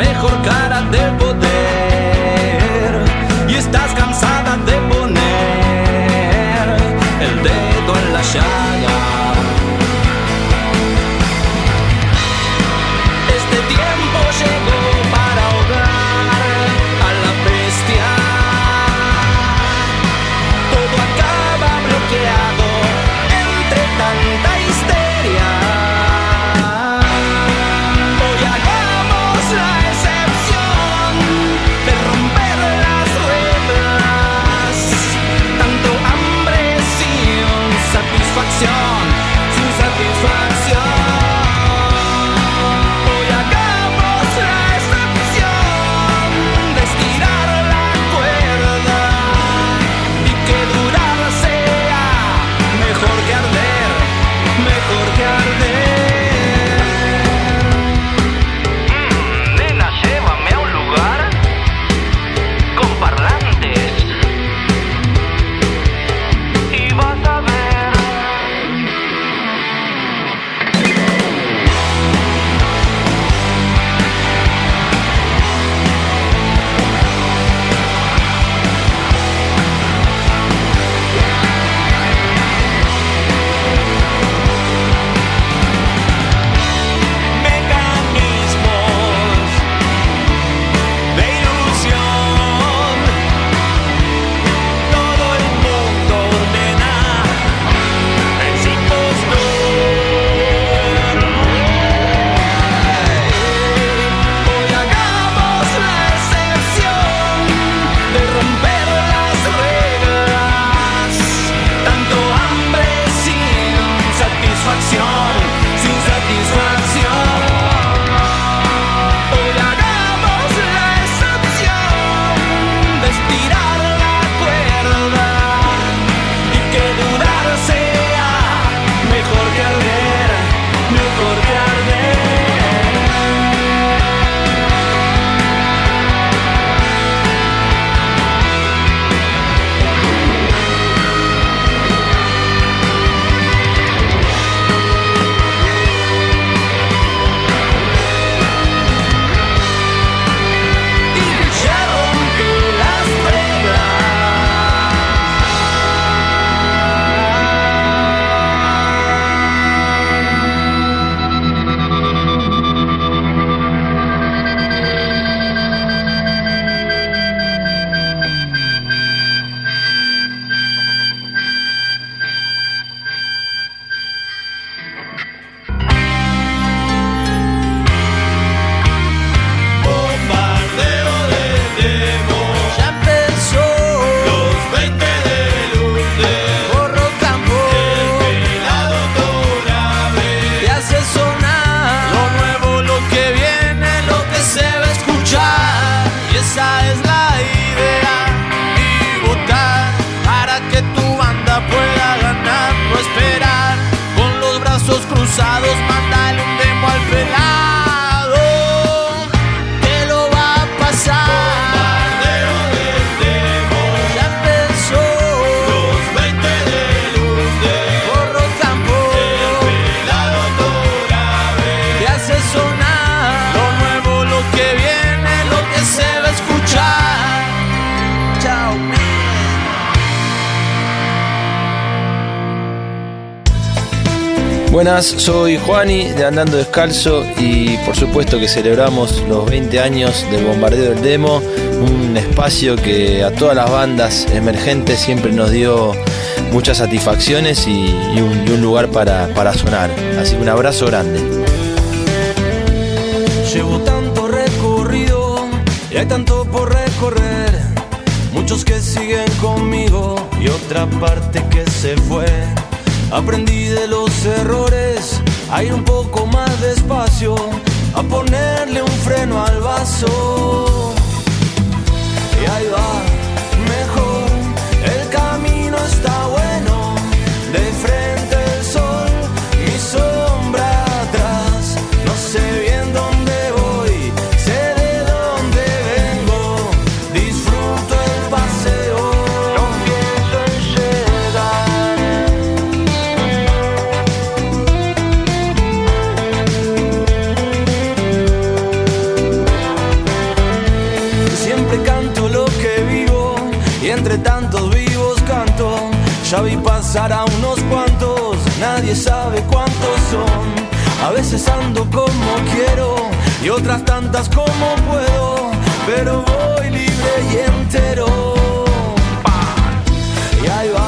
mejor cara del. Soy Juani de Andando Descalzo y por supuesto que celebramos los 20 años del bombardeo del demo, un espacio que a todas las bandas emergentes siempre nos dio muchas satisfacciones y, y un, y un lugar para, para sonar. Así que un abrazo grande. Llevo tanto recorrido y hay tanto por recorrer. Muchos que siguen conmigo y otra parte que se fue. Aprendí de los errores a ir un poco más despacio, a ponerle un freno al vaso. Y ahí va, mejor, el camino está bueno. De frente nadie sabe cuántos son. A veces ando como quiero y otras tantas como puedo, pero voy libre y entero. Y ahí va,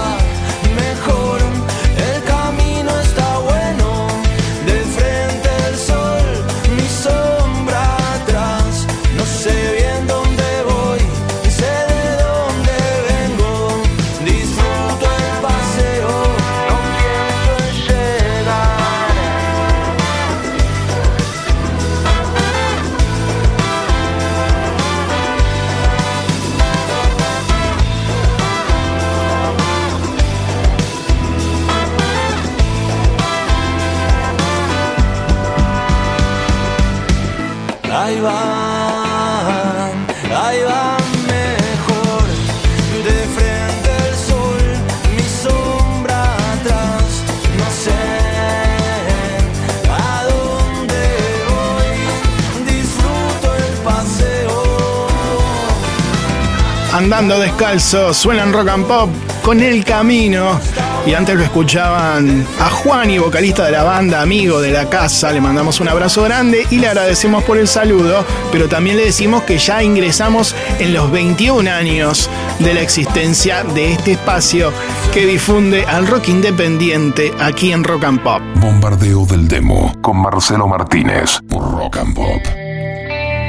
Andando descalzo, suenan rock and pop con el camino. Y antes lo escuchaban a Juani, vocalista de la banda, amigo de la casa. Le mandamos un abrazo grande y le agradecemos por el saludo. Pero también le decimos que ya ingresamos en los 21 años de la existencia de este espacio que difunde al rock independiente aquí en Rock and Pop. Bombardeo del demo con Marcelo Martínez por Rock and Pop.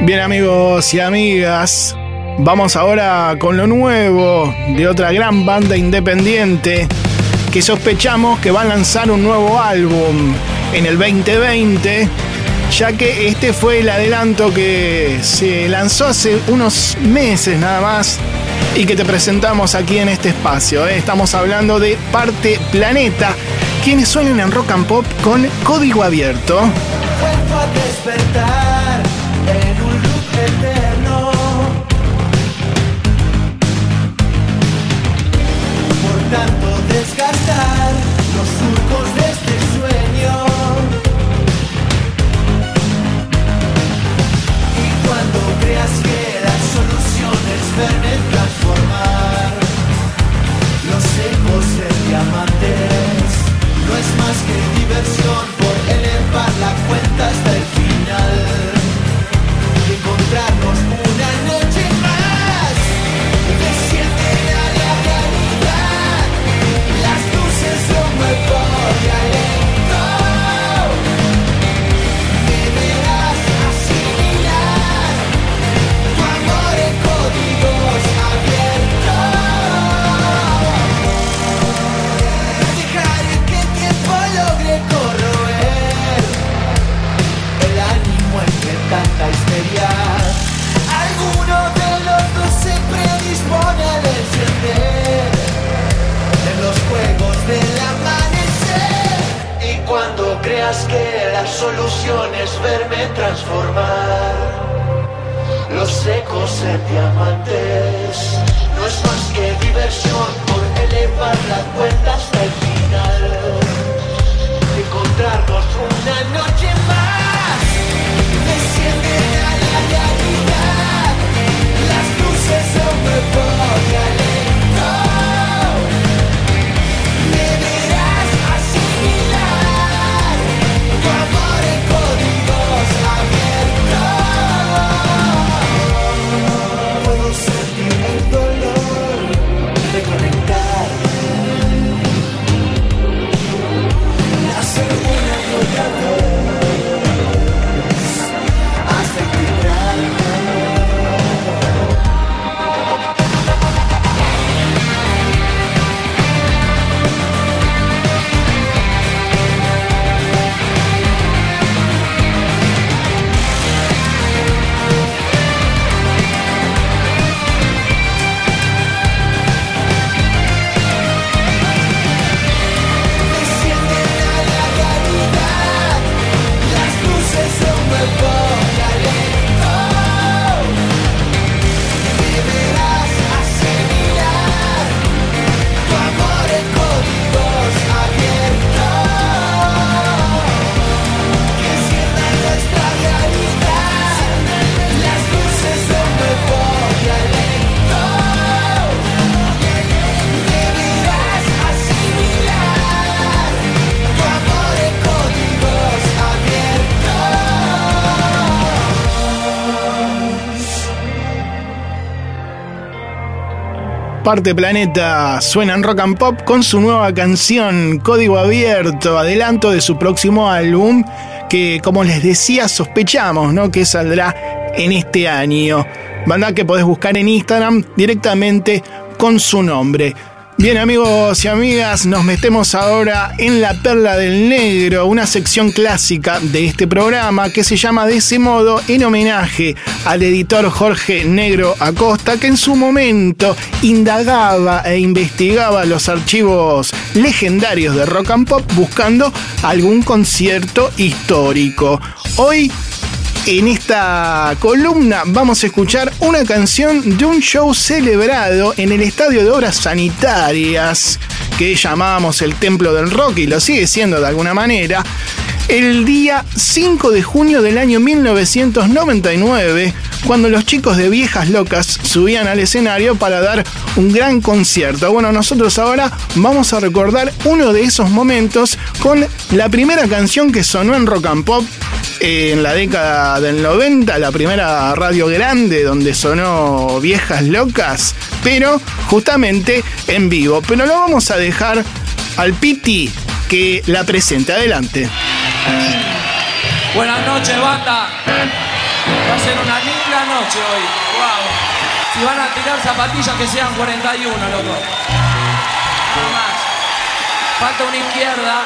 Bien amigos y amigas, vamos ahora con lo nuevo de otra gran banda independiente que sospechamos que va a lanzar un nuevo álbum en el 2020, ya que este fue el adelanto que se lanzó hace unos meses nada más y que te presentamos aquí en este espacio. ¿eh? Estamos hablando de Parte Planeta, quienes suenan en rock and pop con código abierto. Despertar que la solución es verme transformar. Los secos en diamantes, no es más que diversión por elevar la cuenta Parte Planeta suena en rock and pop con su nueva canción Código Abierto, adelanto de su próximo álbum que como les decía sospechamos ¿no? que saldrá en este año. Banda que podés buscar en Instagram directamente con su nombre. Bien amigos y amigas, nos metemos ahora en La Perla del Negro, una sección clásica de este programa que se llama de ese modo en homenaje al editor Jorge Negro Acosta que en su momento indagaba e investigaba los archivos legendarios de rock and pop buscando algún concierto histórico. Hoy en esta columna vamos a escuchar una canción de un show celebrado en el Estadio de Obras Sanitarias, que llamábamos el Templo del Rock y lo sigue siendo de alguna manera, el día 5 de junio del año 1999, cuando los chicos de Viejas Locas subían al escenario para dar un gran concierto. Bueno, nosotros ahora vamos a recordar uno de esos momentos con la primera canción que sonó en Rock and Pop en la década del 90, la primera radio grande donde sonó Viejas Locas, pero justamente en vivo. Pero lo vamos a dejar al Piti que la presente. Adelante. Buenas noches, banda. Va a ser una linda noche hoy. Wow. Si van a tirar zapatillas que sean 41, loco. Nada más. Falta una izquierda.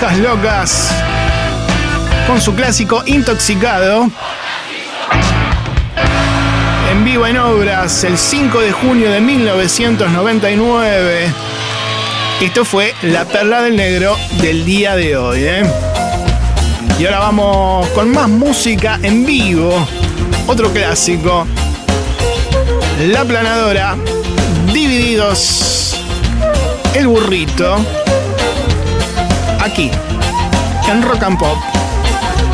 Locas con su clásico Intoxicado. En vivo en obras el 5 de junio de 1999. Esto fue la perla del negro del día de hoy. ¿eh? Y ahora vamos con más música en vivo. Otro clásico. La planadora. Divididos. El burrito. Aquí. En Rock and Pop.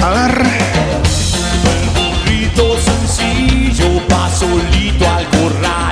A ver. Burrito sencillo, va solito al corral.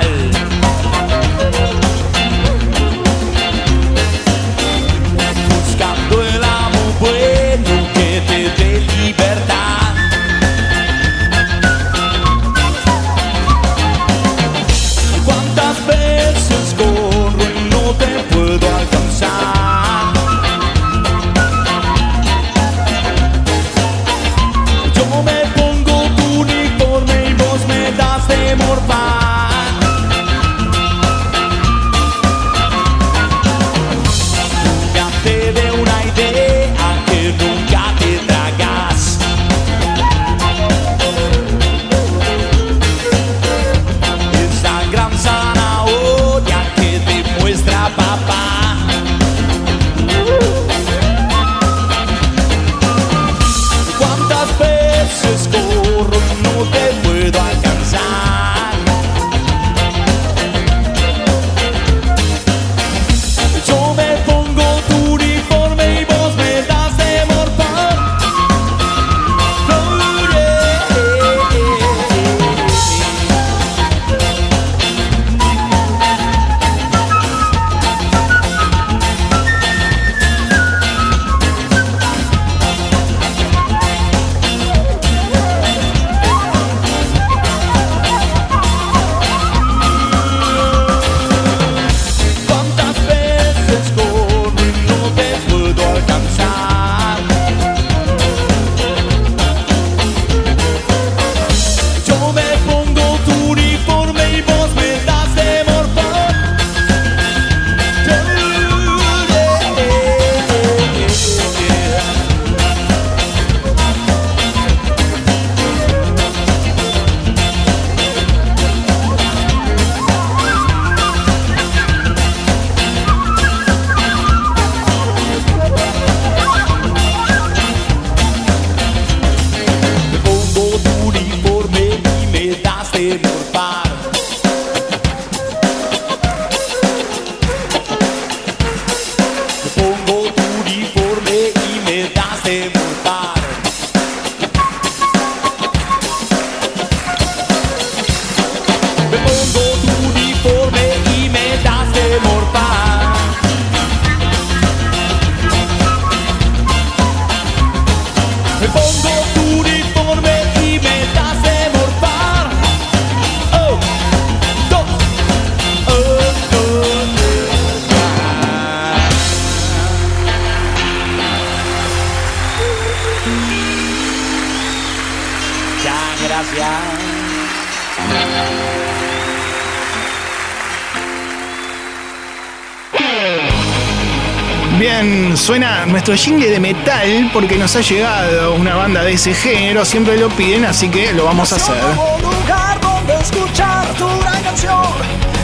Suena nuestro jingle de metal porque nos ha llegado una banda de ese género, siempre lo piden, así que lo vamos a hacer. lugar donde escuchar tu gran canción.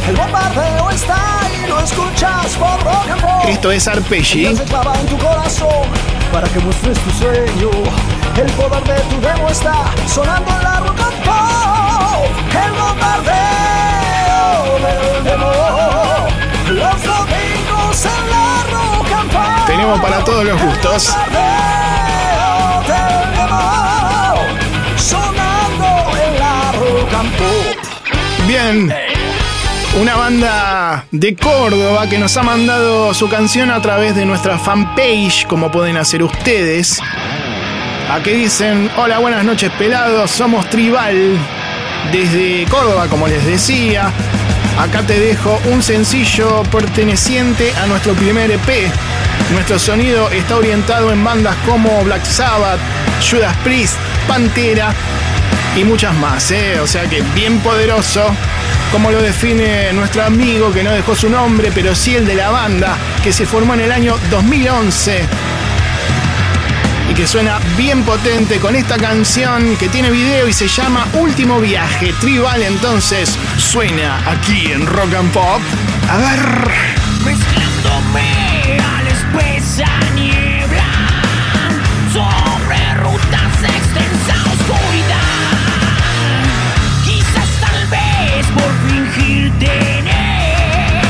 El bombardeo está y lo escuchas por rock and roll. Esto es Arpeggi. Dios se clava en tu corazón para que muestres tu sueño. El poder de tu demo está sonando en la rock and roll. El bombardeo del demo. Los domingos en la rock. Tenemos para todos los gustos. Bien. Una banda de Córdoba que nos ha mandado su canción a través de nuestra fanpage, como pueden hacer ustedes. Aquí dicen, hola, buenas noches pelados, somos Tribal desde Córdoba, como les decía. Acá te dejo un sencillo perteneciente a nuestro primer EP. Nuestro sonido está orientado en bandas como Black Sabbath, Judas Priest, Pantera y muchas más, ¿eh? o sea que bien poderoso, como lo define nuestro amigo que no dejó su nombre, pero sí el de la banda, que se formó en el año 2011 y que suena bien potente con esta canción que tiene video y se llama Último Viaje. Tribal entonces suena aquí en Rock and Pop. A ver. Mezclándome a la espesa niebla sobre rutas de extensa oscuridad. Quizás tal vez por fingir tener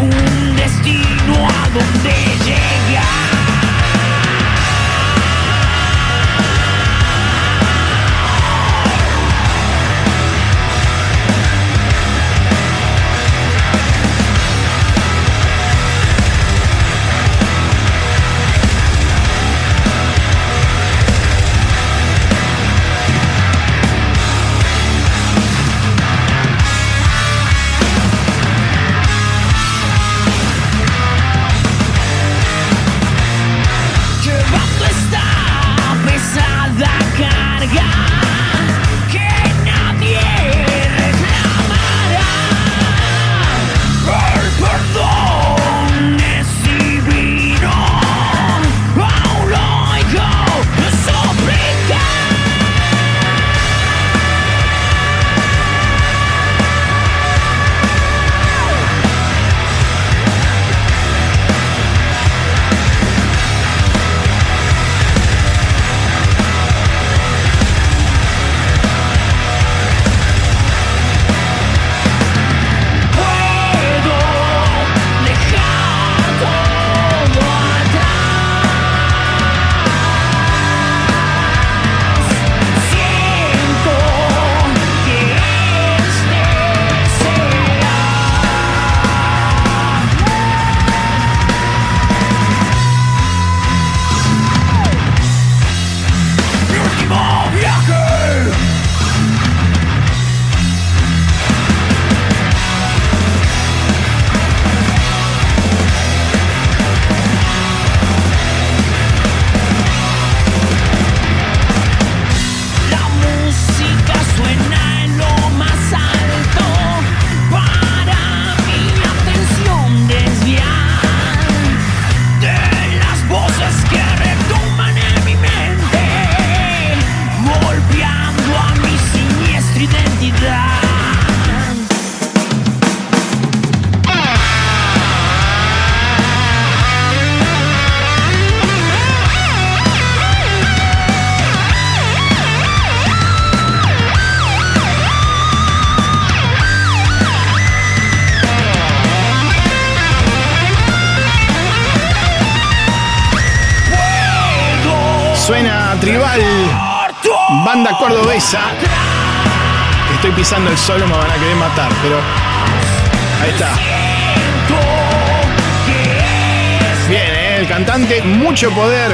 un destino a donde El solo, me van a querer matar, pero ahí está. Bien, ¿eh? el cantante, mucho poder.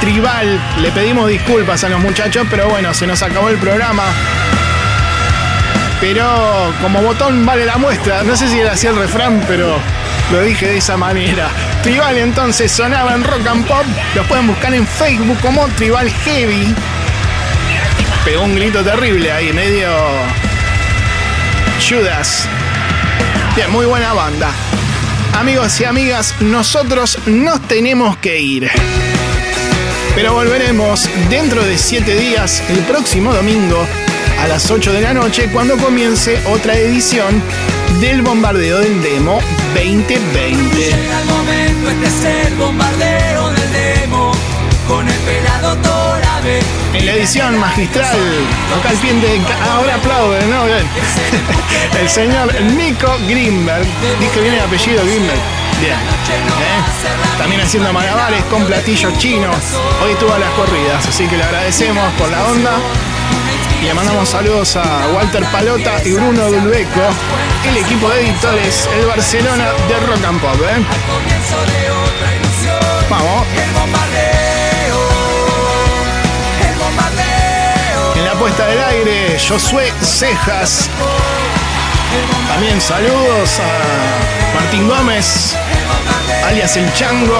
Tribal, le pedimos disculpas a los muchachos, pero bueno, se nos acabó el programa. Pero como botón vale la muestra. No sé si era así el refrán, pero lo dije de esa manera. Tribal entonces sonaba en Rock and Pop. Los pueden buscar en Facebook como Tribal Heavy. Pegó un grito terrible ahí, medio Judas. Bien, muy buena banda. Amigos y amigas, nosotros nos tenemos que ir. Pero volveremos dentro de 7 días, el próximo domingo, a las 8 de la noche, cuando comience otra edición del bombardeo del demo 2020. Llega el momento, este es el bombardeo del demo con el pelado Torabe. La edición magistral, acá al pie de... ca- Ahora aplaude, ¿no? Bien. El señor Nico Grimberg. Dije bien el apellido Grimberg. Bien. ¿Eh? También haciendo malabares con platillos chinos. Hoy estuvo a las corridas, así que le agradecemos por la onda. Y le mandamos saludos a Walter Palota y Bruno Dulbeco, el equipo de editores, el Barcelona de Rock and Pop. ¿eh? Vamos. Puesta del aire, Josué Cejas. También saludos a Martín Gómez, alias El Chango.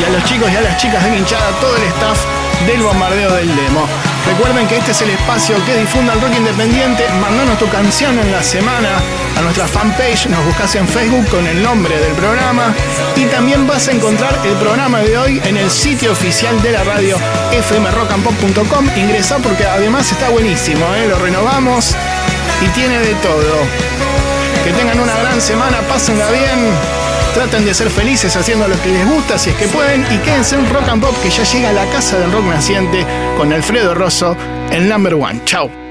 Y a los chicos y a las chicas de hinchada, todo el staff del bombardeo del demo. Recuerden que este es el espacio que difunda el rock independiente. Mandanos tu canción en la semana a nuestra fanpage. Nos buscas en Facebook con el nombre del programa. Y también vas a encontrar el programa de hoy en el sitio oficial de la radio fmrockandpop.com. Ingresa porque además está buenísimo. ¿eh? Lo renovamos y tiene de todo. Que tengan una gran semana, pásenla bien. Traten de ser felices haciendo lo que les gusta si es que pueden y quédense en Rock and Pop que ya llega a la casa del rock naciente con Alfredo Rosso, el number one. Chao.